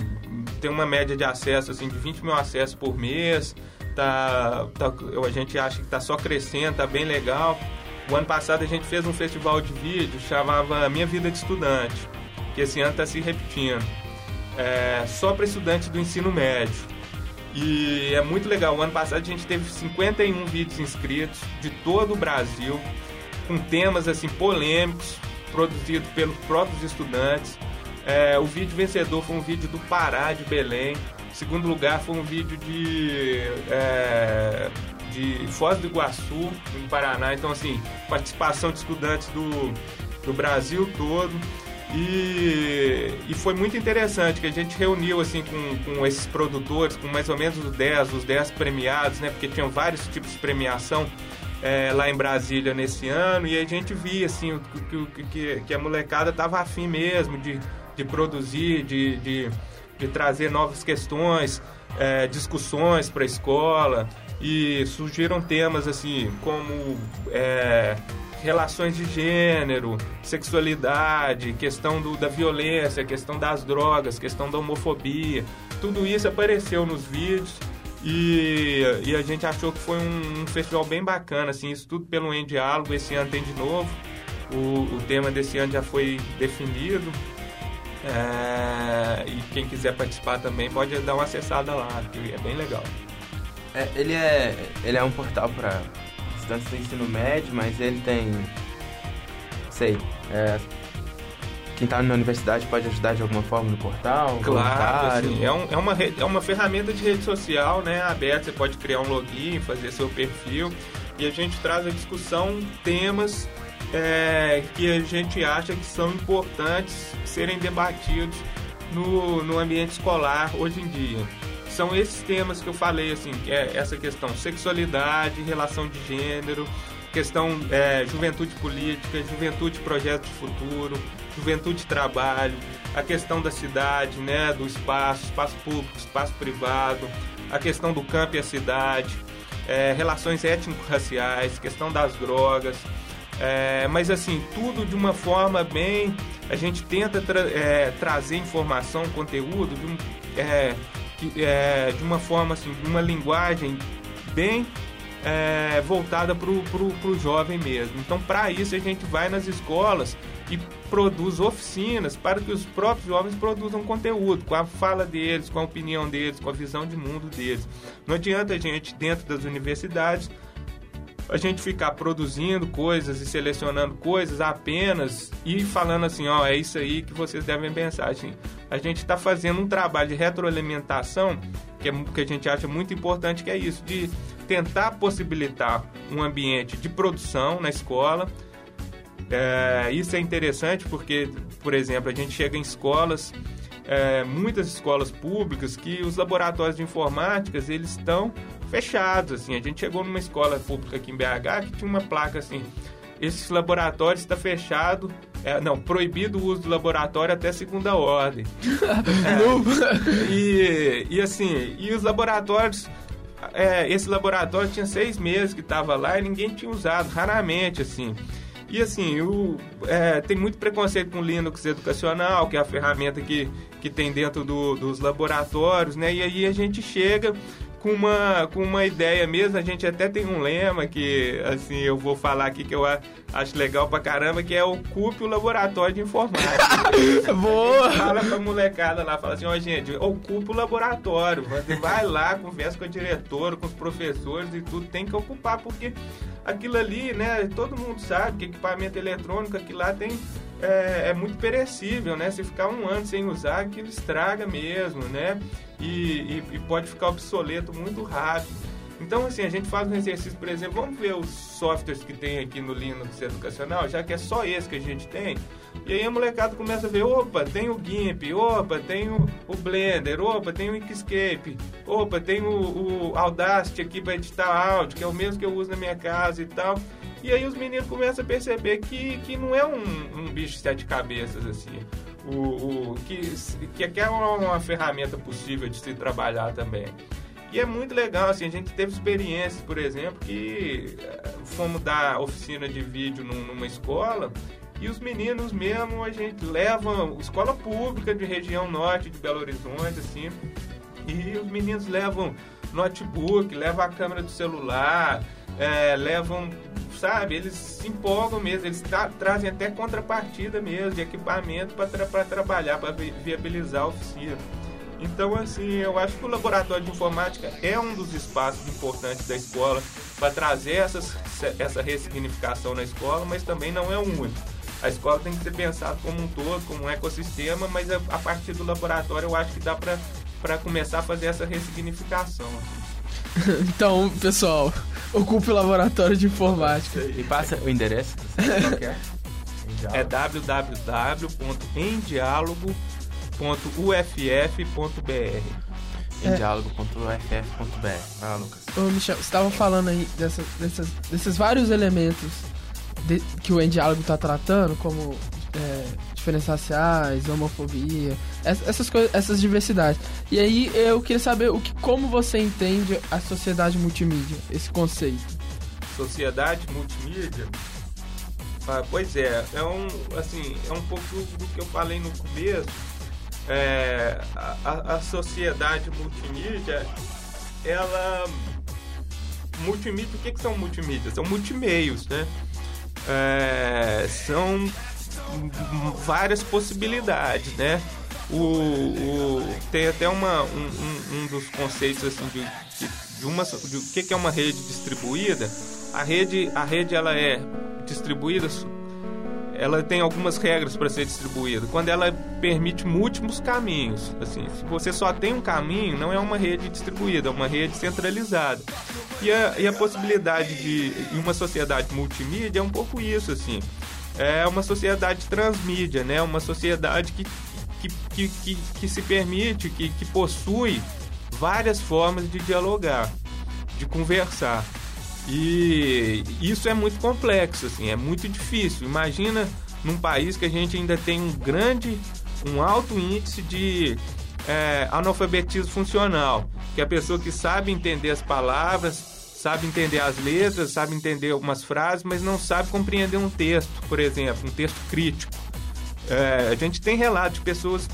tem uma média de acesso assim, de 20 mil acessos por mês tá, tá, a gente acha que está só crescendo, está bem legal. O ano passado a gente fez um festival de vídeo, chamava Minha Vida de Estudante, que esse ano está se repetindo. É, só para estudantes do ensino médio. E é muito legal. O ano passado a gente teve 51 vídeos inscritos de todo o Brasil, com temas assim polêmicos, produzidos pelos próprios estudantes. É, o vídeo vencedor foi um vídeo do Pará de Belém, Segundo lugar foi um vídeo de, é, de Foz do Iguaçu, no Paraná. Então, assim, participação de estudantes do, do Brasil todo. E, e foi muito interessante que a gente reuniu assim com, com esses produtores, com mais ou menos os 10, os 10 premiados, né? Porque tinham vários tipos de premiação é, lá em Brasília nesse ano, e a gente via assim que, que, que a molecada estava afim mesmo de, de produzir, de, de de trazer novas questões, é, discussões para a escola e surgiram temas assim como é, relações de gênero, sexualidade, questão do, da violência, questão das drogas, questão da homofobia. Tudo isso apareceu nos vídeos e, e a gente achou que foi um, um, festival bem bacana, assim, isso tudo pelo Em Diálogo. Esse ano tem de novo. O, o tema desse ano já foi definido. É, e quem quiser participar também pode dar uma acessada lá, que é bem legal. É, ele, é, ele é um portal para estudantes do ensino médio, mas ele tem. Sei. É, quem está na universidade pode ajudar de alguma forma no portal? Claro, assim, é, um, é, uma, é uma ferramenta de rede social, né? Aberta, você pode criar um login, fazer seu perfil. e a gente traz à discussão temas é, que a gente acha que são importantes serem debatidos no, no ambiente escolar hoje em dia. São esses temas que eu falei, assim, é essa questão sexualidade, relação de gênero, questão é, juventude política, juventude projeto de futuro, juventude trabalho, a questão da cidade, né, do espaço, espaço público, espaço privado, a questão do campo e a cidade, é, relações étnico-raciais, questão das drogas, é, mas assim, tudo de uma forma bem. A gente tenta tra é, trazer informação, conteúdo de, um, é, é de uma forma assim, de uma linguagem bem é, voltada para o jovem mesmo. Então, para isso, a gente vai nas escolas e produz oficinas para que os próprios jovens produzam conteúdo, com a fala deles, com a opinião deles, com a visão de mundo deles. Não adianta a gente, dentro das universidades, a gente ficar produzindo coisas e selecionando coisas apenas e falando assim, ó, é isso aí que vocês devem pensar. Assim, a gente está fazendo um trabalho de retroalimentação que, é, que a gente acha muito importante, que é isso, de tentar possibilitar um ambiente de produção na escola. É, isso é interessante porque, por exemplo, a gente chega em escolas, é, muitas escolas públicas, que os laboratórios de informática eles estão fechados. Assim. A gente chegou numa escola pública aqui em BH que tinha uma placa assim: esse laboratório está fechado. É, não, proibido o uso do laboratório até segunda ordem. é, e, e assim, e os laboratórios é, esse laboratório tinha seis meses que estava lá e ninguém tinha usado, raramente, assim. E assim, o, é, tem muito preconceito com Linux educacional, que é a ferramenta que, que tem dentro do, dos laboratórios, né? E aí a gente chega com uma, com uma ideia mesmo. A gente até tem um lema que, assim, eu vou falar aqui que eu acho legal pra caramba, que é ocupe o laboratório de informática. Boa! Fala pra molecada lá, fala assim, ó, oh, gente, ocupe o laboratório. Você vai lá, conversa com a diretora, com os professores e tudo, tem que ocupar, porque aquilo ali, né, todo mundo sabe que equipamento eletrônico, aquilo lá tem é, é, muito perecível, né? Se ficar um ano sem usar, aquilo estraga mesmo, né? E, e, e, pode ficar obsoleto muito rápido. Então, assim, a gente faz um exercício, por exemplo, vamos ver os softwares que tem aqui no Linux Educacional, já que é só esse que a gente tem. E aí a molecada começa a ver, opa, tem o GIMP, opa, tem o, o Blender, opa, tem o Inkscape, opa, tem o, o Audacity aqui para editar áudio, que é o mesmo que eu uso na minha casa e tal. E aí os meninos começam a perceber que, que não é um, um bicho de sete cabeças, assim. O, o, que, que é uma, uma ferramenta possível de se trabalhar também. E é muito legal, assim, a gente teve experiências, por exemplo, que eh, fomos dar oficina de vídeo numa escola e os meninos mesmo a gente leva escola pública de região norte de Belo Horizonte, assim, e os meninos levam notebook, levam a câmera do celular, é, levam sabe? Eles se empolgam mesmo, eles tra trazem até contrapartida mesmo de equipamento para tra trabalhar, para vi viabilizar a oficina. Então, assim, eu acho que o laboratório de informática é um dos espaços importantes da escola para trazer essas, essa ressignificação na escola, mas também não é o único. A escola tem que ser pensada como um todo, como um ecossistema, mas a, a partir do laboratório eu acho que dá para começar a fazer essa ressignificação. então, pessoal, ocupe o laboratório de informática. E passa o endereço, qual é? É www.endiálogo.uff.br Endiálogo.uff.br Ah, Lucas. Ô, Michel, você estava falando aí dessa, dessas, desses vários elementos de, que o Endiálogo está tratando, como é, diferenças raciais, homofobia, essas coisas, essas diversidades. E aí eu queria saber o que, como você entende a sociedade multimídia, esse conceito. Sociedade multimídia? Ah, pois é, é um, assim, é um pouco do que eu falei no começo. É, a, a sociedade multimídia, ela multimídia, o que, que são multimídias? São multimeios, né? É, são várias possibilidades, né? O, o, tem até uma, um, um, um, dos conceitos assim de, de, de uma de o que é uma rede distribuída. A rede, a rede ela é distribuída ela tem algumas regras para ser distribuída. Quando ela permite múltiplos caminhos, assim, se você só tem um caminho, não é uma rede distribuída, é uma rede centralizada. E a, e a possibilidade de uma sociedade multimídia é um pouco isso, assim. É uma sociedade transmídia, né? Uma sociedade que, que, que, que, que se permite, que, que possui várias formas de dialogar, de conversar. E isso é muito complexo, assim, é muito difícil. Imagina num país que a gente ainda tem um grande, um alto índice de é, analfabetismo funcional, que a pessoa que sabe entender as palavras, sabe entender as letras, sabe entender algumas frases, mas não sabe compreender um texto, por exemplo, um texto crítico. É, a gente tem relatos de pessoas,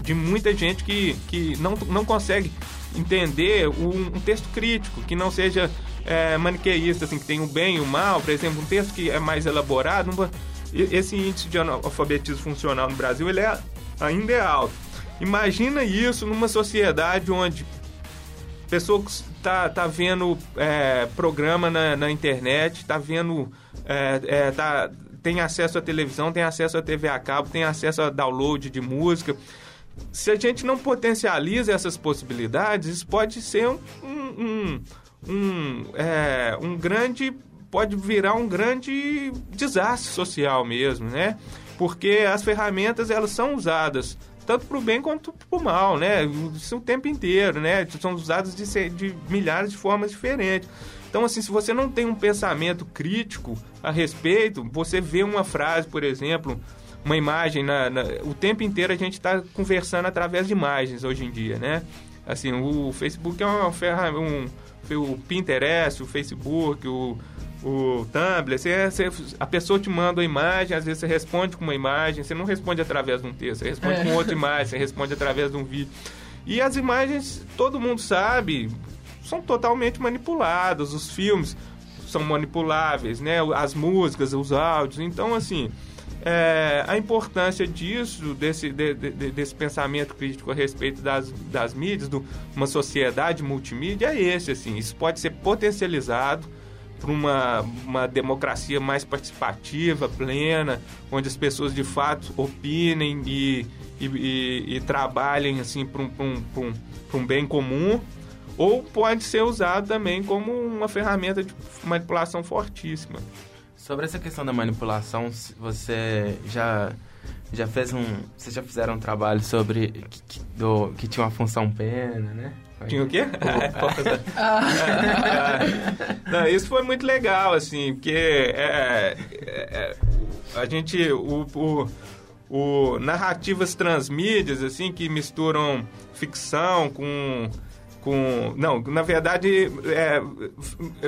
de muita gente que, que não, não consegue entender um, um texto crítico, que não seja é, maniqueísta, assim, que tem o bem e o mal, por exemplo, um texto que é mais elaborado, esse índice de analfabetismo funcional no Brasil ele é, ainda é alto. Imagina isso numa sociedade onde pessoa está tá vendo é, programa na, na internet, está vendo, é, é, tá, tem acesso à televisão, tem acesso à TV a cabo, tem acesso a download de música. Se a gente não potencializa essas possibilidades, isso pode ser um, um, um, é, um grande pode virar um grande desastre social mesmo, né? Porque as ferramentas elas são usadas tanto para o bem quanto para o mal, né? Isso o tempo inteiro, né? São usadas de, de milhares de formas diferentes. Então, assim, se você não tem um pensamento crítico a respeito, você vê uma frase, por exemplo, uma imagem, na, na o tempo inteiro a gente está conversando através de imagens hoje em dia, né? Assim, o Facebook é uma ferramenta, um, o Pinterest, o Facebook, o, o Tumblr, você, você, a pessoa te manda uma imagem, às vezes você responde com uma imagem, você não responde através de um texto, você responde é. com outra imagem, você responde através de um vídeo. E as imagens, todo mundo sabe, são totalmente manipuladas, os filmes são manipuláveis, né? As músicas, os áudios. Então, assim, é, a importância disso, desse, de, de, desse pensamento crítico a respeito das, das mídias, de uma sociedade multimídia, é esse, assim. Isso pode ser potencializado para uma, uma democracia mais participativa, plena, onde as pessoas de fato opinem e, e, e, e trabalhem assim para um, um, um, um bem comum, ou pode ser usado também como uma ferramenta de manipulação fortíssima. Sobre essa questão da manipulação, você já já fez um, vocês já fizeram um trabalho sobre que, do, que tinha uma função pena, né? Tinha o quê? Não, isso foi muito legal, assim, porque é, é, é, a gente, o, o, o, narrativas transmídias, assim, que misturam ficção com com não na verdade é,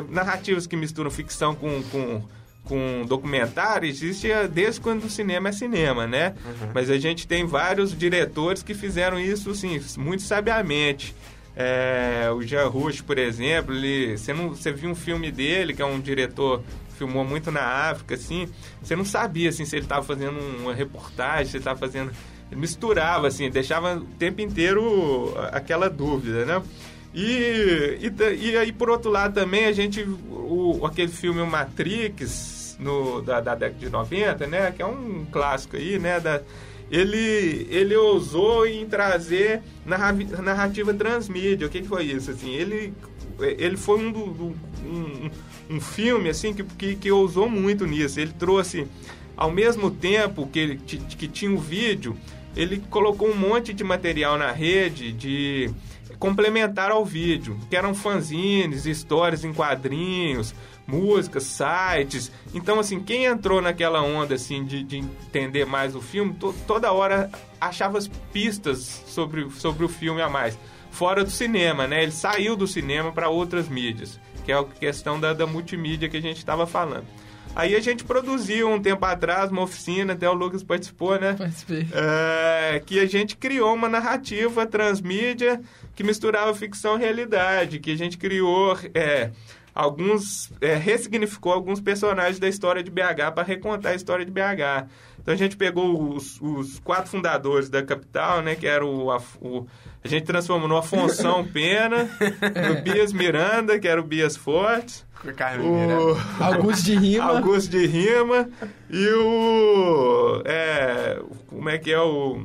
narrativas que misturam ficção com, com com documentário existe desde quando o cinema é cinema, né? Uhum. Mas a gente tem vários diretores que fizeram isso, sim, muito sabiamente. É, o Jean Rouge, por exemplo, ele, você, não, você viu um filme dele, que é um diretor filmou muito na África, assim, você não sabia assim, se ele estava fazendo uma reportagem, se ele estava fazendo... Ele misturava, assim, deixava o tempo inteiro aquela dúvida, né? E, e, e aí, por outro lado, também a gente... O, aquele filme Matrix, no, da, da década de 90, né? Que é um clássico aí, né? Da, ele, ele ousou em trazer narrativa transmídia. O que, que foi isso? Assim, ele, ele foi um, do, um, um filme assim que, que, que ousou muito nisso. Ele trouxe, ao mesmo tempo que, que tinha o vídeo, ele colocou um monte de material na rede de complementar ao vídeo, que eram fanzines, histórias em quadrinhos, músicas, sites. Então, assim, quem entrou naquela onda, assim, de, de entender mais o filme, to, toda hora achava as pistas sobre, sobre o filme a mais. Fora do cinema, né? Ele saiu do cinema para outras mídias, que é a questão da, da multimídia que a gente estava falando. Aí a gente produziu um tempo atrás uma oficina, até o Lucas participou, né? Participei. É, que a gente criou uma narrativa transmídia que misturava ficção e realidade, que a gente criou é, alguns é, ressignificou alguns personagens da história de BH para recontar a história de BH. Então a gente pegou os, os quatro fundadores da capital, né? Que era o, a, o a gente transformou no Afonso Pena, no Bias Miranda, que era o Bias Fortes. O Augusto de Rima. Augusto de Rima. E o. É, como é que é o.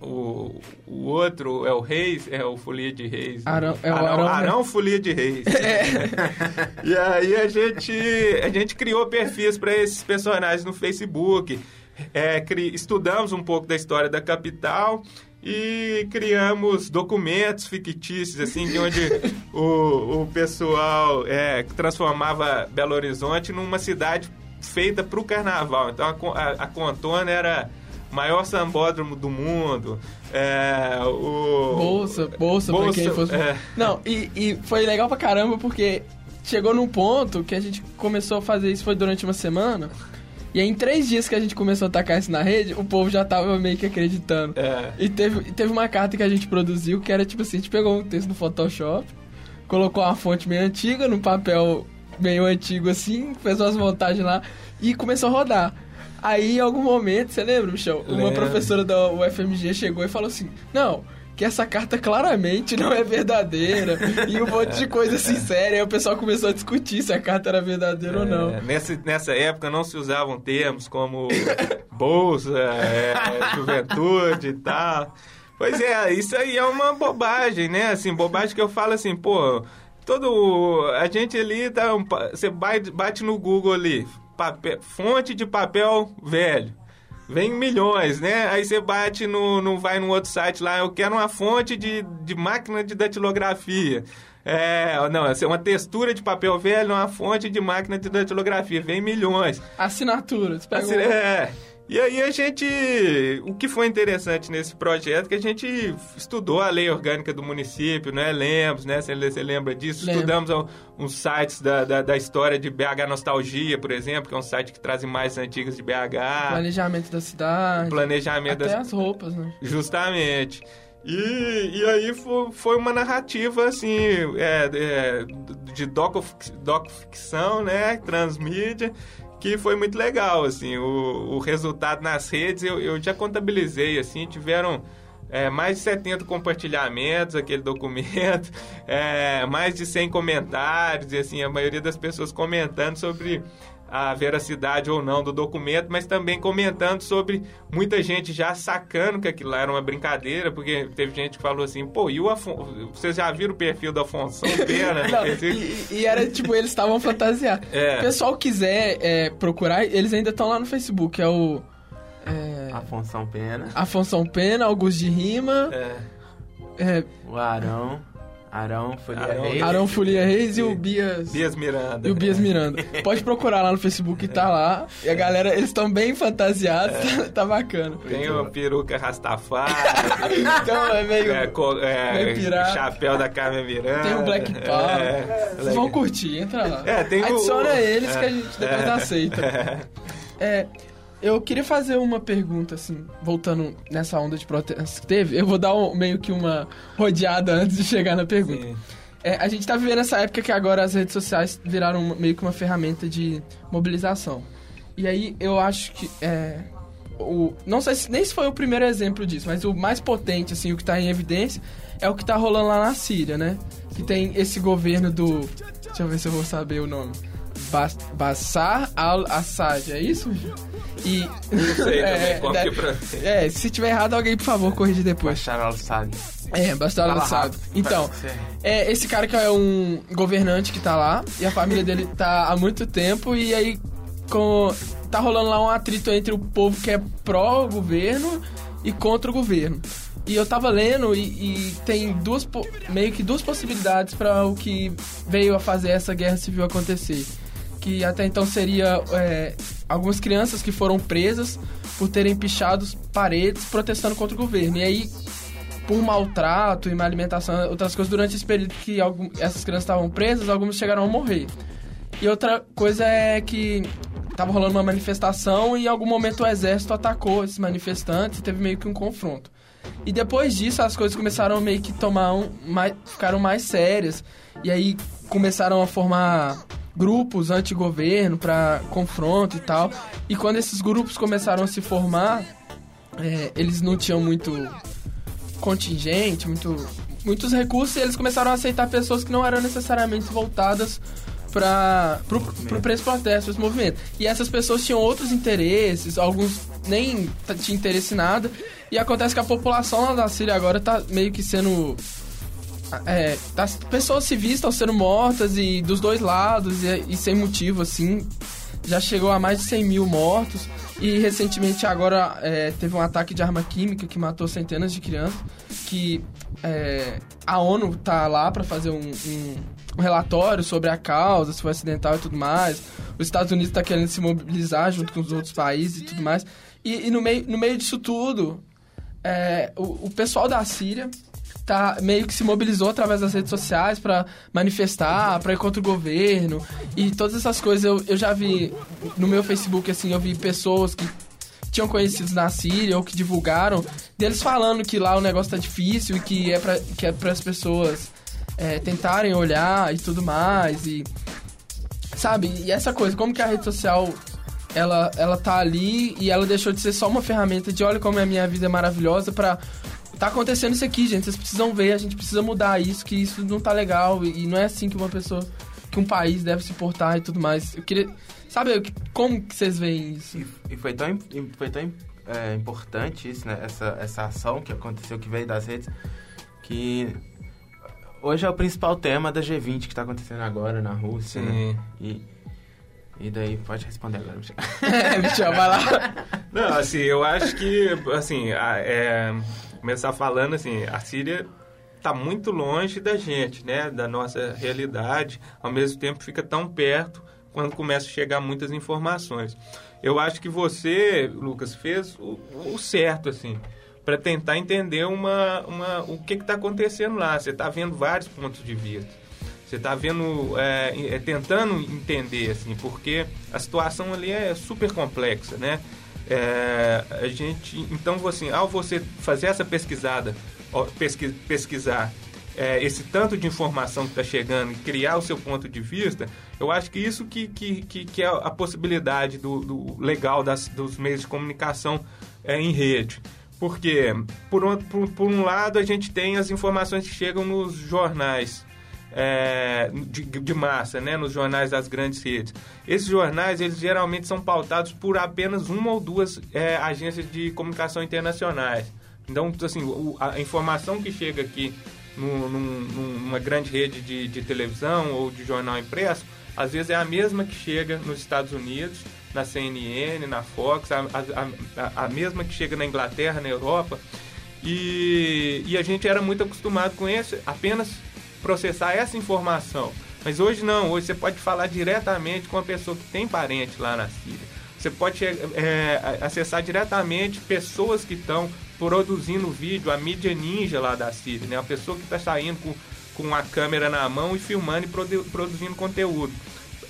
O, o outro é o Reis, é o Folia de Reis. Arão, é o Arão, Arão, né? Arão Folia de Reis. É. e aí a gente, a gente criou perfis para esses personagens no Facebook. É, cri, estudamos um pouco da história da capital e criamos documentos fictícios, assim, de onde o, o pessoal é, transformava Belo Horizonte numa cidade feita para o carnaval. Então a, a, a Contona era maior sambódromo do mundo. É, o... Bolsa, bolsa, Bolsa, pra quem fosse. é. Não, e, e foi legal pra caramba porque chegou num ponto que a gente começou a fazer isso foi durante uma semana. E aí, em três dias que a gente começou a tacar isso na rede, o povo já tava meio que acreditando. É. E teve, teve uma carta que a gente produziu que era tipo assim: a gente pegou um texto no Photoshop, colocou uma fonte meio antiga, num papel meio antigo assim, fez umas montagens lá e começou a rodar. Aí, em algum momento, você lembra, Michel? Uma Lembro. professora da UFMG chegou e falou assim: Não, que essa carta claramente não é verdadeira. e um monte de coisa assim séria. Aí o pessoal começou a discutir se a carta era verdadeira ou não. É, nessa, nessa época não se usavam termos como bolsa, é, juventude e tal. Pois é, isso aí é uma bobagem, né? Assim, bobagem que eu falo assim, pô, todo. A gente ali tá. Você bate no Google ali, papel, fonte de papel velho. Vem milhões, né? Aí você bate no, no. Vai num outro site lá, eu quero uma fonte de, de máquina de datilografia. É, não, é uma textura de papel velho, uma fonte de máquina de datilografia. Vem milhões. Assinatura. Você pega Assim, um- é. E aí a gente. O que foi interessante nesse projeto é que a gente estudou a lei orgânica do município, né? Lemos, né? Você, lembra disso? Estudamos uns sites da, da, da história de BH Nostalgia, por exemplo, que é um site que traz imagens antigas de BH. Planejamento da cidade. Planejamento Até das as roupas, né? Justamente. E, e aí foi, foi uma narrativa, assim, é, é, de docu, docuficção, né? Transmídia, que foi muito legal, assim. O, o resultado nas redes, eu, eu já contabilizei, assim, tiveram... é, mais de 70 compartilhamentos aquele documento, é, mais de 100 comentários, e assim, a maioria das pessoas comentando sobre a veracidade ou não do documento, mas também comentando sobre muita gente já sacando que aquilo lá era uma brincadeira, porque teve gente que falou assim, pô, e o Afonso, vocês já viram o perfil do Afonso Pena? Não, e, e era tipo, eles estavam fantasiados. É. Se o pessoal quiser é, procurar, eles ainda estão lá no Facebook. É o. É, Afonso Pena, Afonso Pena, Augusto de Rima, É, é, o Arão, Arão Folia Arão- Reis. Arão Folia Reis e o Bias. Bias Miranda. E o Bias Miranda. Pode procurar lá no Facebook, tá lá. E a galera, eles estão bem fantasiados, tá, tá bacana. Tem uma peruca Rastafari, Então é meio. é, co- é, meio chapéu da Carmen Miranda. Tem o Black Power. É, Vocês vão curtir, entra lá. É, tem o- Adiciona eles que a é, gente depois é. aceita. É, eu queria fazer uma pergunta, assim, voltando nessa onda de protesto que teve. Eu vou dar um- meio que uma rodeada antes de chegar na pergunta. Sim. É, a gente tá vivendo essa época que agora as redes sociais viraram uma- meio que uma ferramenta de mobilização. E aí eu acho que é, o, não sei se nem se foi o primeiro exemplo disso, mas o mais potente, assim, o que tá em evidência é o que tá rolando lá na Síria, né? Que tem esse governo do. Deixa eu ver se eu vou saber o nome. Bas- Bashar al-Assad, é isso? E. Não sei é, também como deve- pra... é, se tiver errado, alguém, por favor, corrige depois. Bashar al-Assad. É, Bashar al-Assad. Então, é esse cara que é um governante que tá lá e a família dele tá há muito tempo e aí com, tá rolando lá um atrito entre o povo que é pró-governo e contra o governo. E eu tava lendo e, e tem duas po- meio que duas possibilidades para o que veio a fazer essa guerra civil acontecer. Que até então seria é, algumas crianças que foram presas por terem pichado paredes protestando contra o governo. E aí por maltrato e má alimentação, outras coisas, durante esse período que algum, essas crianças estavam presas, algumas chegaram a morrer. E outra coisa é que tava rolando uma manifestação e em algum momento o exército atacou esses manifestantes e teve meio que um confronto. E depois disso as coisas começaram meio que tomar um, mais, ficaram mais sérias e aí começaram a formar grupos anti-governo para confronto e tal. E quando esses grupos começaram a se formar, é, eles não tinham muito contingente, muito, muitos recursos, e eles começaram a aceitar pessoas que não eram necessariamente voltadas para para esse protesto, esse movimento. E essas pessoas tinham outros interesses, alguns nem tinham interesse em nada. E acontece que a população lá da Síria agora tá meio que sendo é, as pessoas civis estão sendo mortas e dos dois lados e, e, sem motivo, assim. Já chegou a mais de 100 mil mortos. E recentemente agora é, teve um ataque de arma química que matou centenas de crianças. Que é, a ONU tá lá para fazer um, um, um, relatório sobre a causa, se foi acidental e tudo mais. Os Estados Unidos tá querendo se mobilizar junto com os outros países e tudo mais. E, e no, meio, no meio disso tudo, é, o, o pessoal da Síria tá meio que se mobilizou através das redes sociais para manifestar, para ir contra o governo e todas essas coisas. Eu, eu já vi no meu Facebook, assim, eu vi pessoas que tinham conhecidos na Síria ou que divulgaram deles falando que lá o negócio tá difícil e que é para que é as pessoas é, tentarem olhar e tudo mais e sabe e essa coisa como que a rede social ela ela tá ali e ela deixou de ser só uma ferramenta de olha como a minha vida é maravilhosa para tá acontecendo isso aqui, gente. Vocês precisam ver, a gente precisa mudar isso, que isso não tá legal. E, e não é assim que uma pessoa, que um país deve se portar e tudo mais. Eu queria. Sabe, como que vocês veem isso? E, e foi tão, foi tão é, importante isso, né? Essa, essa ação que aconteceu, que veio das redes, que hoje é o principal tema da G20 que tá acontecendo agora na Rússia, né? Sim. né? E, e daí, pode responder agora, Michel. é, Michel, vai lá. Não, assim, eu acho que, assim, é, começar falando assim, a Síria está muito longe da gente, né, da nossa realidade, ao mesmo tempo fica tão perto quando começa a chegar muitas informações. Eu acho que você, Lucas, fez o, o certo, assim, para tentar entender uma, uma, o que está acontecendo lá. Você está vendo vários pontos de vista. Você está vendo, é, é, tentando entender, assim, porque a situação ali é super complexa, né? É, a gente, então, assim, ao você fazer essa pesquisada, pesquis, pesquisar é, esse tanto de informação que está chegando e criar o seu ponto de vista, eu acho que isso que, que, que, que é a possibilidade do, do legal das, dos meios de comunicação é, em rede. Porque, por um, por, por um lado, a gente tem as informações que chegam nos jornais, é, de, de, massa, né, nos jornais das grandes redes. Esses jornais, eles geralmente são pautados por apenas uma ou duas é, agências de comunicação internacionais. Então, assim, a informação que chega aqui num, numa grande rede de, de, televisão ou de jornal impresso, às vezes é a mesma que chega nos Estados Unidos, na CNN, na Fox, a, a, a, mesma que chega na Inglaterra, na Europa. E, e a gente era muito acostumado com esse, apenas processar essa informação. Mas hoje não, hoje você pode falar diretamente com a pessoa que tem parente lá na Síria. Você pode é, acessar diretamente pessoas que estão produzindo vídeo, a mídia ninja lá da Síria, né? A pessoa que está saindo com, com a câmera na mão e filmando e produ produzindo conteúdo.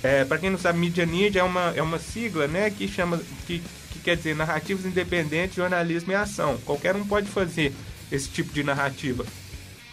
É, Para quem não sabe, mídia ninja é uma, é uma sigla, né? Que chama, que, que quer dizer narrativas independentes, jornalismo e ação. Qualquer um pode fazer esse tipo de narrativa.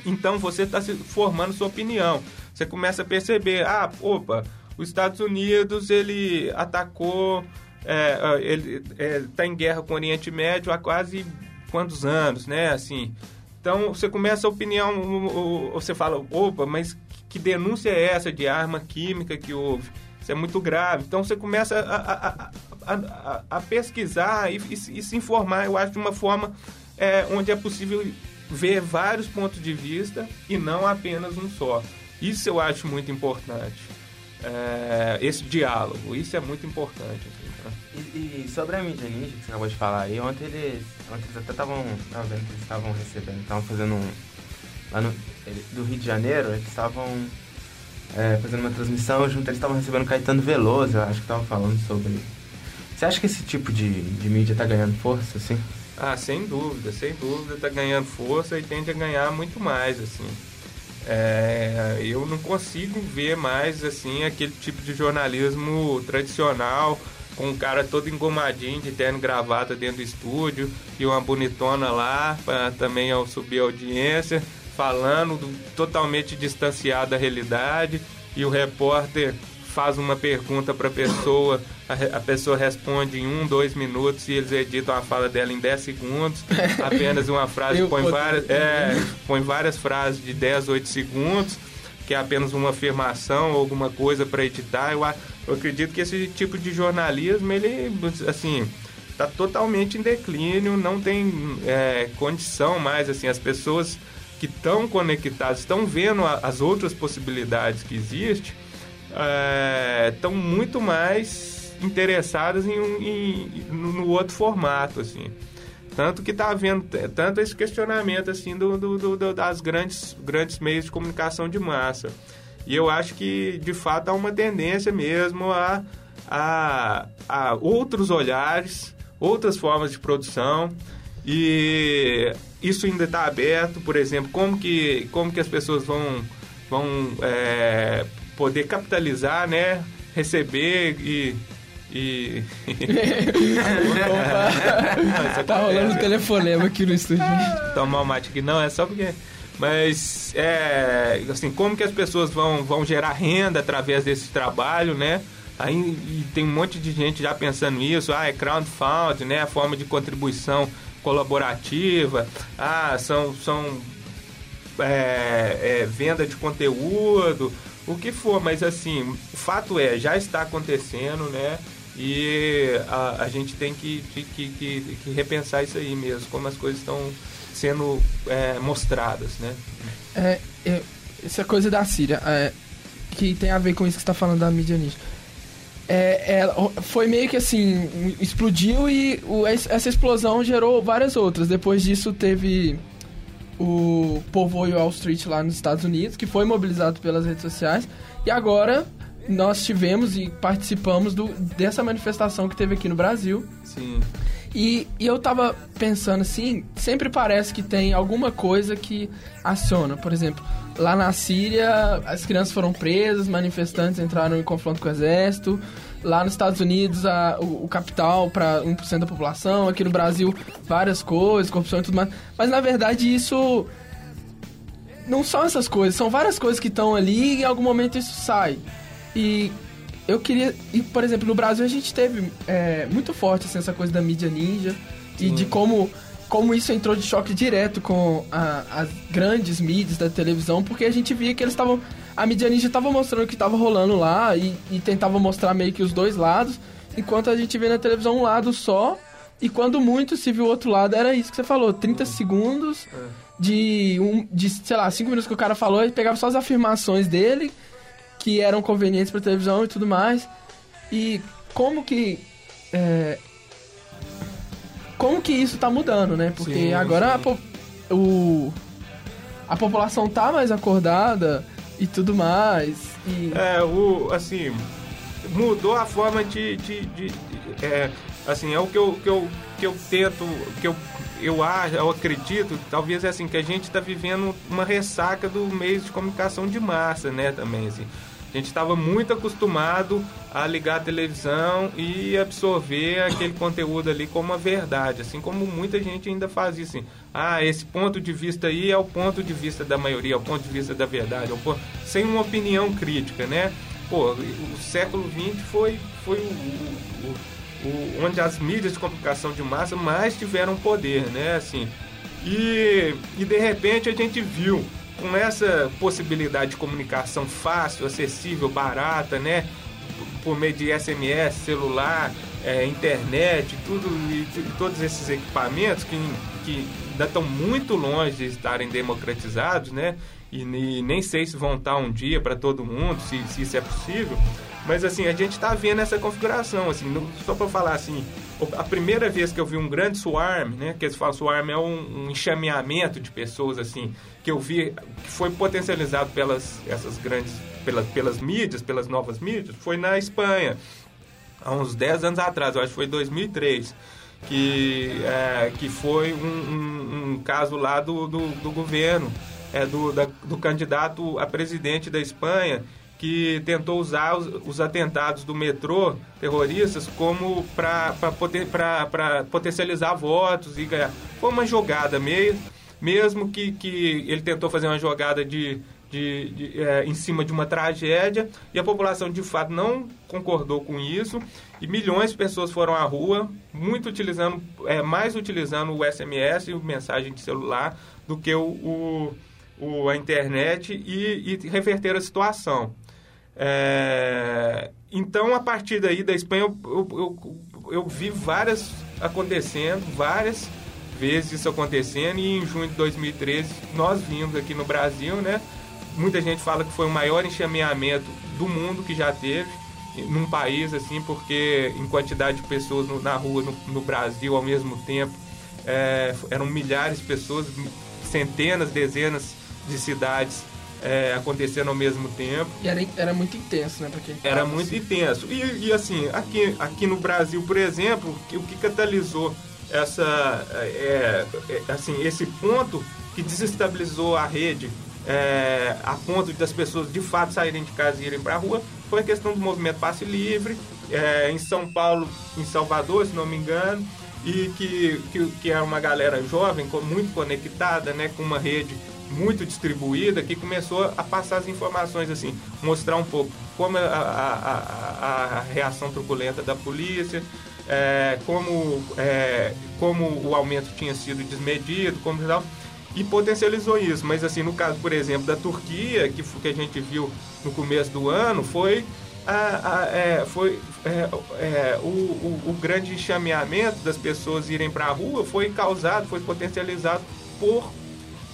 Então você está formando sua opinião. Você começa a perceber, ah, opa, os Estados Unidos ele atacou, é, ele está é, em guerra com o Oriente Médio há quase quantos anos, né? Assim, então você começa a opinião, você fala, opa, mas que denúncia é essa de arma química que houve? Isso é muito grave. Então você começa a, a, a, a pesquisar e, e, e, se informar, eu acho, de uma forma é, onde é possível ver vários pontos de vista e não apenas um só. Isso eu acho muito importante. É, esse diálogo, isso é muito importante. Assim, tá? e, e, sobre a mídia ninja que você acabou de falar aí, ontem eles, ontem eles até estavam vendo que eles estavam recebendo, estavam fazendo um. Lá no, do Rio de Janeiro, eles estavam é, fazendo uma transmissão junto, eles estavam recebendo Caetano Veloso, eu acho que estavam falando sobre. Você acha que esse tipo de, de mídia está ganhando força, assim? Ah, sem dúvida, sem dúvida está ganhando força e tende a ganhar muito mais, assim. É, eu não consigo ver mais assim aquele tipo de jornalismo tradicional com um cara todo engomadinho de terno gravata dentro do estúdio e uma bonitona lá também ao subir a audiência falando do, totalmente distanciado da realidade e o repórter faz uma pergunta para a pessoa, a pessoa responde em um, dois minutos e eles editam a fala dela em 10 segundos. Apenas uma frase, põe várias, é, põe várias frases de 10, 8 segundos, que é apenas uma afirmação ou alguma coisa para editar. Eu, eu acredito que esse tipo de jornalismo, ele, assim, está totalmente em declínio, não tem é, condição mais, assim, as pessoas que estão conectadas, estão vendo a, as outras possibilidades que existem, estão é, muito mais interessadas em, em, no outro formato, assim. Tanto que está havendo tanto esse questionamento assim do, do, do, das grandes, grandes meios de comunicação de massa. E eu acho que, de fato, há uma tendência mesmo a, a, a outros olhares, outras formas de produção. E isso ainda está aberto, por exemplo, como que, como que as pessoas vão, vão é, poder capitalizar, né? Receber e. e... tá rolando um telefonema aqui no estúdio. Tomar o mate aqui, não, é só porque. Mas, é, assim, como que as pessoas vão, vão gerar renda através desse trabalho, né? Aí tem um monte de gente já pensando nisso, ah, é crowdfunding, né? A forma de contribuição colaborativa, ah, são, são é, é, venda de conteúdo, o que for, mas assim, o fato é, já está acontecendo, né? E a, a gente tem que, que, que, que, repensar isso aí mesmo, como as coisas estão sendo é, mostradas, né? É, é, essa coisa da Síria, é, que tem a ver com isso que você está falando da mídia ninja. É, é, foi meio que assim, explodiu e o, essa explosão gerou várias outras. Depois disso teve o povoio Wall Street lá nos Estados Unidos, que foi mobilizado pelas redes sociais. E agora nós tivemos e participamos do, dessa manifestação que teve aqui no Brasil. Sim. E, e, eu tava pensando assim, sempre parece que tem alguma coisa que aciona. Por exemplo, lá na Síria, as crianças foram presas, manifestantes entraram em confronto com o exército. Lá nos Estados Unidos, a, o, o capital para 1% da população. Aqui no Brasil, várias coisas, corrupção e tudo mais. Mas na verdade, isso. Não são essas coisas, são várias coisas que estão ali e em algum momento isso sai. E eu queria. E, por exemplo, no Brasil a gente teve é, muito forte assim, essa coisa da mídia ninja Sim. e de como, como isso entrou de choque direto com a, as grandes mídias da televisão, porque a gente via que eles estavam a mídia ninja tava mostrando o que tava rolando lá e, e tentava mostrar meio que os dois lados, enquanto a gente vê na televisão um lado só, e quando muito se viu o outro lado, era isso que você falou, 30 segundos é. de, um, de, sei lá, 5 minutos que o cara falou, e pegava só as afirmações dele, que eram convenientes pra televisão e tudo mais. E como que. É, como que isso tá mudando, né? Porque sim, agora sim. A, o, a população tá mais acordada e tudo mais. E... É, o, assim, mudou a forma de. de, de, de é, assim, é o que eu, que eu, que eu tento, que eu, eu acho, eu acredito, talvez é assim, que a gente está vivendo uma ressaca do meio de comunicação de massa, né, também, assim. Gente estava muito acostumado a ligar a televisão e absorver aquele conteúdo ali como uma verdade, assim como muita gente ainda faz isso. Assim, ah, esse ponto de vista aí é o ponto de vista da maioria, é o ponto de vista da verdade, é ponto... sem uma opinião crítica, né? Pô, o século XX foi, foi o, o, o, onde as mídias de comunicação de massa mais tiveram poder, né? Assim, e, e de repente a gente viu com essa possibilidade de comunicação fácil, acessível, barata, né? Por meio de SMS, celular, é, internet, tudo e, todos esses equipamentos que, que ainda estão muito longe de estarem democratizados, né? E, e nem sei se vão estar um dia para todo mundo, se, se isso é possível. Mas assim, a gente está vendo essa configuração, assim, só para falar assim, a primeira vez que eu vi um grande swarm, né, que eles falam swarm é um, um enxameamento de pessoas assim, que eu vi que foi potencializado pelas essas grandes pelas, pelas mídias, pelas novas mídias, foi na Espanha. Há uns 10 anos atrás, eu acho que foi 2003 que, é, que foi um, um, um, caso lá do, do, do governo, é, do, da, do candidato a presidente da Espanha, que tentou usar os, os atentados do metrô terroristas como para poten, potencializar votos e ganhar. Foi uma jogada meio, mesmo que, que ele tentou fazer uma jogada de, de, de é, em cima de uma tragédia e a população de fato não concordou com isso e milhões de pessoas foram à rua, muito utilizando, é, mais utilizando o SMS e mensagem de celular do que o, o, o a internet e, e reverteram a situação. É, então, a partir daí da Espanha, eu, eu, eu, eu vi várias acontecendo, várias vezes isso acontecendo e em junho de 2013 nós vimos aqui no Brasil, né? Muita gente fala que foi o maior enxameamento do mundo que já teve num país assim, porque em quantidade de pessoas no, na rua no, no, Brasil ao mesmo tempo é, eram milhares de pessoas, centenas, dezenas de cidades é, acontecendo ao mesmo tempo. E era, era muito intenso, né? Porque era muito assim. intenso. E, e, assim, aqui, aqui no Brasil, por exemplo, o que catalisou essa, é, é, assim, esse ponto que desestabilizou a rede é, a ponto das pessoas de fato saírem de casa e irem para a rua foi a questão do movimento passe livre é, em São Paulo, em Salvador, se não me engano, e que, que, que é uma galera jovem, muito conectada, né, com uma rede muito distribuída, que começou a passar as informações, assim, mostrar um pouco como a, a, a, a reação turbulenta da polícia, é, como, é, como o aumento tinha sido desmedido, como tal, e potencializou isso. Mas assim, no caso, por exemplo, da Turquia, que, que a gente viu no começo do ano, foi a, a, é, foi é, é, o, o, o, grande chameamento das pessoas irem para a rua foi causado, foi potencializado por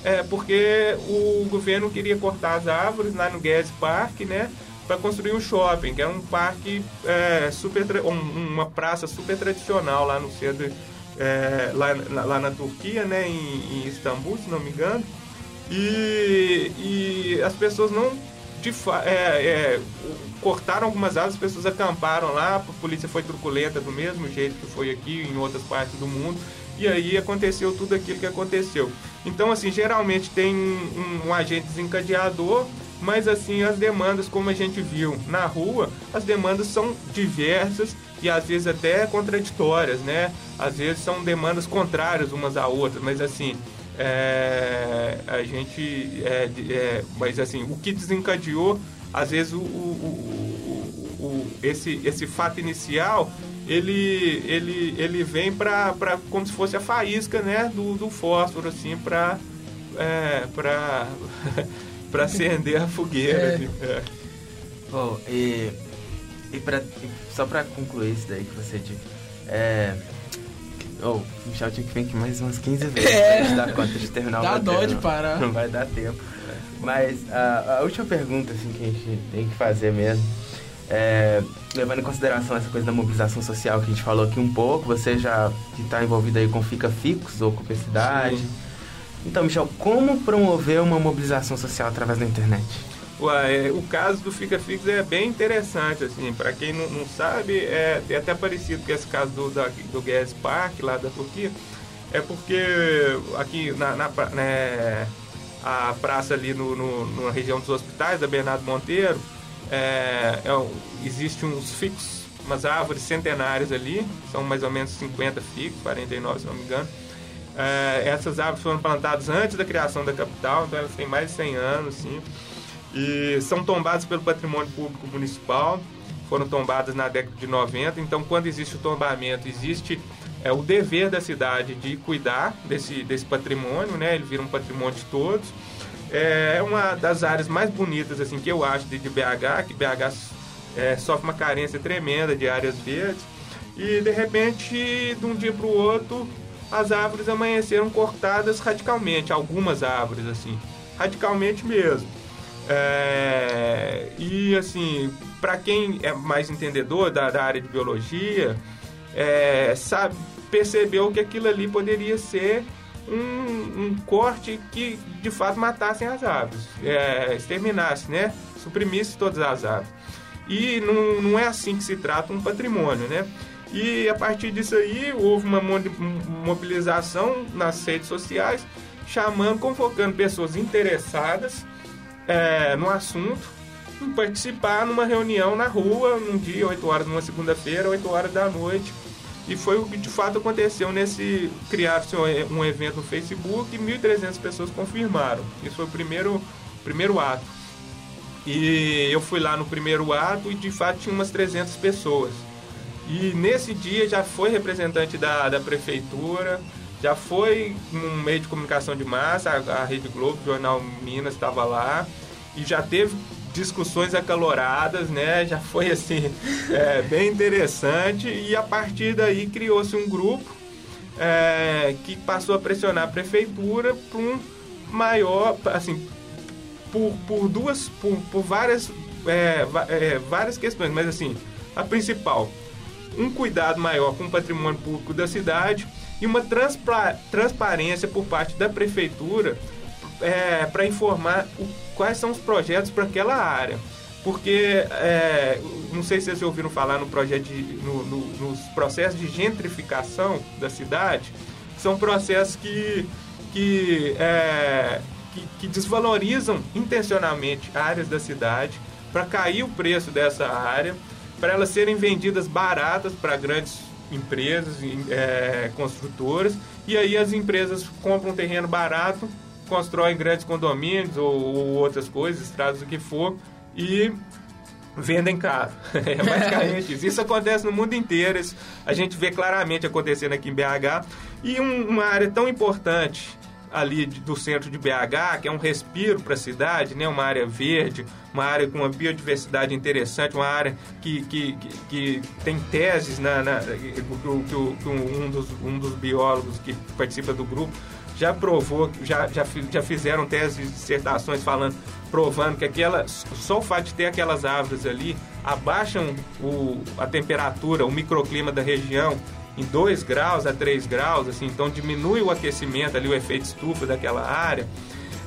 é, porque o governo queria cortar as árvores lá no Guedes Park, né? Para construir um shopping, que é um parque é, super, uma praça super tradicional lá no centro, é, lá, lá na Turquia, né? Em, em Istambul, se não me engano. E, e as pessoas não de é, é, cortaram algumas árvores, as pessoas acamparam lá, a polícia foi truculenta do mesmo jeito que foi aqui em outras partes do mundo e aí aconteceu tudo aquilo que aconteceu. Então, assim, geralmente tem um, um, agente desencadeador, mas assim, as demandas, como a gente viu na rua, as demandas são diversas e às vezes até contraditórias, né? Às vezes são demandas contrárias umas a outras, mas assim, é, a gente, é, é, mas assim, o que desencadeou, às vezes o, o, o, o esse, esse fato inicial ele, ele, ele vem para como se fosse a faísca né, do, do fósforo, assim, para é, pra, pra acender a fogueira. É. Assim, é. Bom, e, e, pra, e só para concluir isso daí que você disse, é, Oh, o Michel tinha que vir aqui mais umas 15 vezes é. pra gente dar conta de terminar Dá o roteiro. dó de parar. Não vai dar tempo. Mas a, a última pergunta assim, que a gente tem que fazer mesmo é, levando em consideração essa coisa da mobilização social que a gente falou aqui um pouco, você já está envolvido aí com Fica Fix ou com Cidade. Então, Michel, como promover uma mobilização social através da internet? Ué, o caso do Fica Fix é bem interessante, assim, para quem não, não, sabe, é, é, até parecido com esse caso do, da, do Gas Park, lá da Turquia, é porque aqui na, na né, a praça ali no, no, na região dos hospitais, da Bernardo Monteiro, é, é, existe uns fixos, umas árvores centenárias ali, são mais ou menos 50 fixos, 49 se não me engano. É, essas árvores foram plantadas antes da criação da capital, então elas têm mais de 100 anos, sim. E são tombadas pelo patrimônio público municipal, foram tombadas na década de 90, então quando existe o tombamento, existe é, o dever da cidade de cuidar desse, desse patrimônio, né? ele vira um patrimônio de todos. É uma das áreas mais bonitas assim que eu acho de, de BH, que BH é, sofre uma carência tremenda de áreas verdes. E de repente, de um dia para o outro, as árvores amanheceram cortadas radicalmente, algumas árvores assim, radicalmente mesmo. É, e assim, para quem é mais entendedor da, da área de biologia, é, sabe, percebeu que aquilo ali poderia ser um, um, corte que de fato matassem as aves, é, exterminasse, né? suprimisse todas as aves. E não, não é assim que se trata um patrimônio, né? E a partir disso aí houve uma mobilização nas redes sociais, chamando, convocando pessoas interessadas é, no assunto em participar numa reunião na rua, num dia, 8 horas, numa segunda-feira, 8 horas da noite, e foi o que de fato aconteceu nesse. Criar-se um evento no Facebook e 1.300 pessoas confirmaram. Isso foi o primeiro primeiro ato. E eu fui lá no primeiro ato e de fato tinha umas 300 pessoas. E nesse dia já foi representante da, da prefeitura, já foi um meio de comunicação de massa, a, a Rede Globo, o Jornal Minas estava lá, e já teve discussões acaloradas, né? Já foi assim, é, bem interessante, e a partir daí criou-se um grupo é, que passou a pressionar a prefeitura para um maior, assim, por, por duas, por, por várias, é, é, várias questões, mas assim, a principal, um cuidado maior com o patrimônio público da cidade e uma transpa transparência por parte da prefeitura é, para informar o, quais são os projetos para aquela área. Porque, é, não sei se vocês ouviram falar no projeto de, no, no, nos processos de gentrificação da cidade, são processos que, que é, que, que desvalorizam intencionalmente áreas da cidade para cair o preço dessa área, para elas serem vendidas baratas para grandes empresas, é, construtoras, e aí as empresas compram um terreno barato, constroem grandes condomínios ou, ou outras coisas, estradas, o que for, e vendem caro. é basicamente isso. Isso acontece no mundo inteiro, isso a gente vê claramente acontecendo aqui em BH. E um, uma área tão importante ali do centro de BH, que é um respiro para a cidade, né? uma área verde, uma área com uma biodiversidade interessante, uma área que, que, que, que tem teses, na, na que, que, um, dos, um dos biólogos que participa do grupo já provou, já, já, já fizeram teses de dissertações falando, provando que aquela, só o fato de ter aquelas árvores ali abaixam o, a temperatura, o microclima da região em 2 graus a 3 graus, assim, então diminui o aquecimento ali, o efeito estufa daquela área.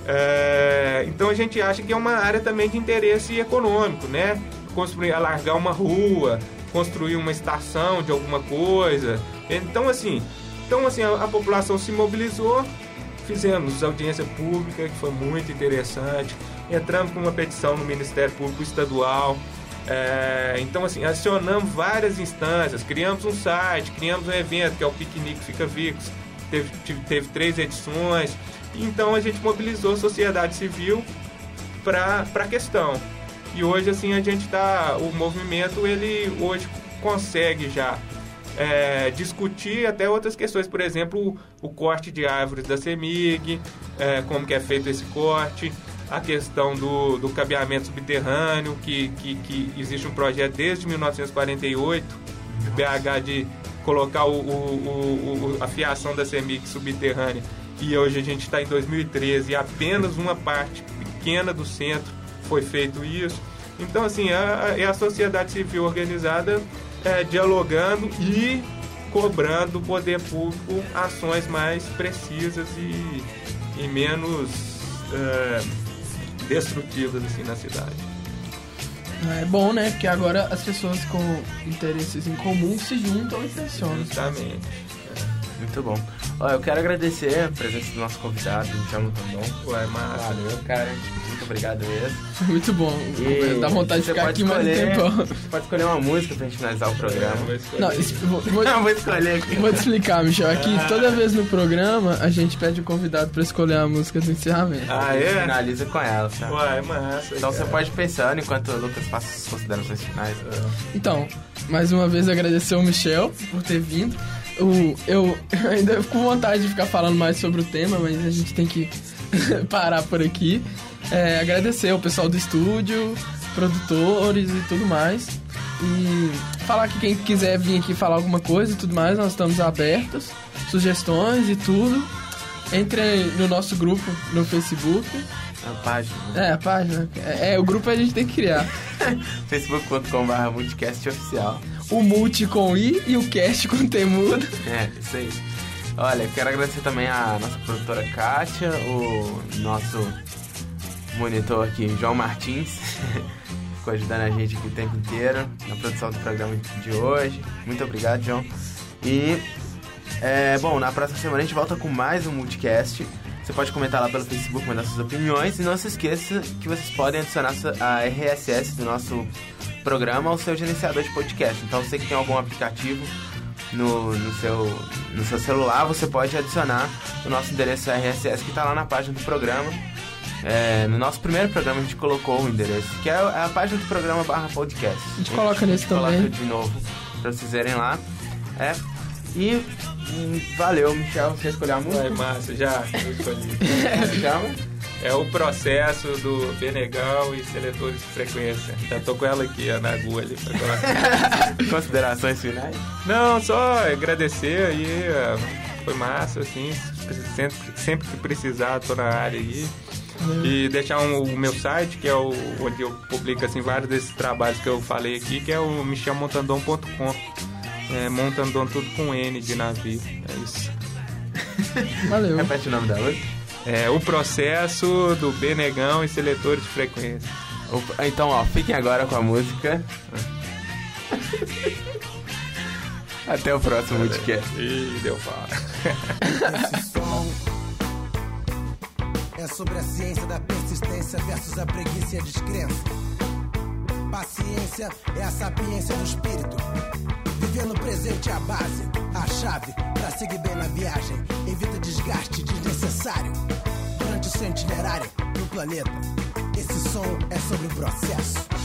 É, então a gente acha que é uma área também de interesse econômico, né? Construir, alargar uma rua, construir uma estação de alguma coisa. Então assim, então assim a, a população se mobilizou, fizemos audiência pública que foi muito interessante, entramos com uma petição no Ministério Público Estadual é, então, assim, acionamos várias instâncias, criamos um site, criamos um evento que é o Piquenique Fica Vicos, teve, teve três edições. Então, a gente mobilizou a sociedade civil para a questão. E hoje, assim, a gente está. O movimento, ele hoje consegue já é, discutir até outras questões, por exemplo, o, o corte de árvores da CEMIG, é, como que é feito esse corte, a questão do, do cabeamento subterrâneo, que, que, que existe um projeto desde 1948, de BH, de colocar o, o, o, a fiação da CEMIC subterrânea. E hoje a gente está em 2013 e apenas uma parte pequena do centro foi feito isso. Então, assim, é, é a sociedade civil organizada é, dialogando e cobrando do poder público ações mais precisas e, e menos. É, destrutivas assim na cidade. É bom, né? Porque agora as pessoas com interesses em comum se juntam e pressionam. Justamente. Muito bom. Ó, eu quero agradecer a presença do nosso convidado, me chamo Rondon. Ué, massa. Valeu, cara. Muito obrigado mesmo. Muito bom. E Dá vontade de ficar aqui mais um tempão. Você pode escolher uma música pra gente finalizar o programa. Não, es- vou, vou, Não, vou escolher aqui. vou te explicar, Michel. Aqui, toda vez no programa, a gente pede o convidado pra escolher a música do encerramento. Ah, Você é? Finaliza com ela, tá? Ué, massa. Então você cara. pode ir pensando enquanto o Lucas passa as considerações finais. Então, mais uma vez agradecer ao Michel por ter vindo. O, eu ainda fico com vontade de ficar falando mais sobre o tema, mas a gente tem que parar por aqui. É, agradecer ao pessoal do estúdio, produtores e tudo mais. E falar que quem quiser vir aqui falar alguma coisa e tudo mais, nós estamos abertos. Sugestões e tudo. Entre no nosso grupo no Facebook. A página. É, a página. É, é, o grupo a gente tem que criar. facebook.com.br multicast oficial. O multi com I e o cast com T mudo. É, isso aí. Olha, quero agradecer também a nossa produtora Kátia, o nosso monitor aqui, João Martins, ficou ajudando a gente aqui o tempo inteiro na produção do programa de hoje. Muito obrigado, João. E, é, bom, na próxima semana a gente volta com mais um Multicast. Você pode comentar lá pelo Facebook, mandar suas opiniões. E não se esqueça que vocês podem adicionar a RSS do nosso programa ao seu gerenciador de podcast. Então, você que tem algum aplicativo no, no, seu, no seu celular, você pode adicionar o nosso endereço RSS que está lá na página do programa. É, no nosso primeiro programa a gente colocou o endereço, que é a página do programa barra podcast. A gente coloca nesse coloca também. de novo pra vocês verem lá. É. E hum, valeu, Michel, você escolheu a música? Vai, massa, já eu escolhi. Como se chama? É o processo do Benegal e seletores de frequência. Já tô com ela aqui, ó, na agulha ali pra colocar. Considerações finais? Não, só agradecer aí, foi massa, assim, sempre, sempre que precisar, tô na área aí. E deixar um- o meu site, que é o, onde eu publico assim, vários desses trabalhos que eu falei aqui, que é o michelmontandon.com. É, Montandon tudo com N de navio. É isso. Valeu. Repete o nome da outra. É o processo do Benegão e seletores de frequência. Opa, Então, ó, fiquem agora com a música. Até o próximo podcast. Ih, deu fala. Esse som é sobre a ciência da persistência versus a preguiça e a descrença. Paciência é a sapiência do espírito. Viver no presente é a base, a chave para seguir bem na viagem. Evita desgaste desnecessário durante o seu itinerário no planeta. Esse som é sobre o processo.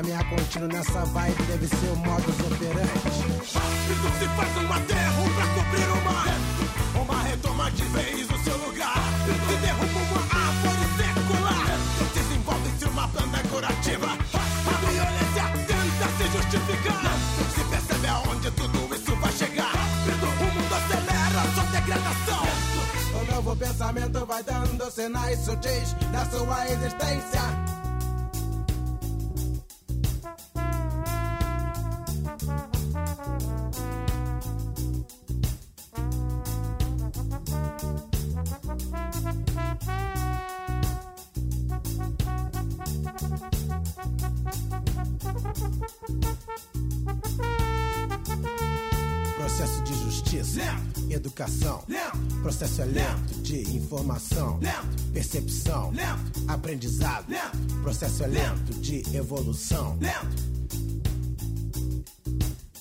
Caminhar contínuo nessa vibe deve ser o modus operandi. Rápido se faz um aterro pra cobrir o mar. Uma retoma de vez o seu lugar. Se derruba uma árvore secular. Desenvolve-se uma planta curativa. A violência tenta se justificar. Se percebe aonde tudo isso vai chegar. O mundo acelera sua degradação. O novo pensamento vai dando sinais sutis da sua existência. Educação, processo é lento de informação, percepção, aprendizado, processo é lento de evolução,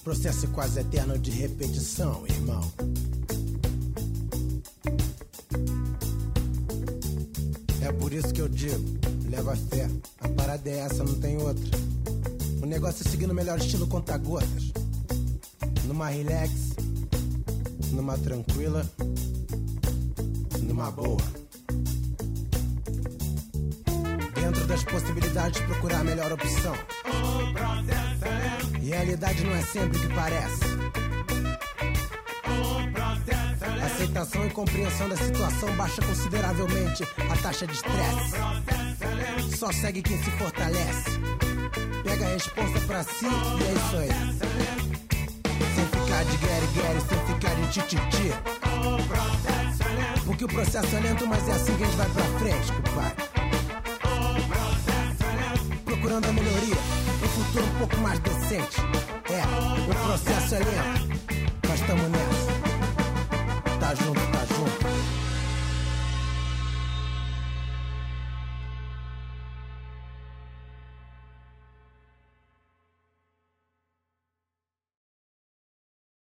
processo quase eterno de repetição, irmão. É por isso que eu digo, leva fé, a parada é essa, não tem outra. O negócio é seguir no melhor estilo conta-gotas numa relax, numa tranquila, numa boa. Dentro das possibilidades, procurar a melhor opção. Realidade não é sempre o que parece. Aceitação e compreensão da situação baixa consideravelmente a taxa de estresse. Só segue quem se fortalece. Pega a responsa pra si e é isso aí. Sem ficar de guere guere, sem ficar de tititi. O processo é lento. Porque o processo é lento, mas é assim que a gente vai pra frente, compadre. O processo é lento. Procurando a melhoria, um futuro um pouco mais decente. É, o processo é lento. Mas tamo nessa. Tá junto.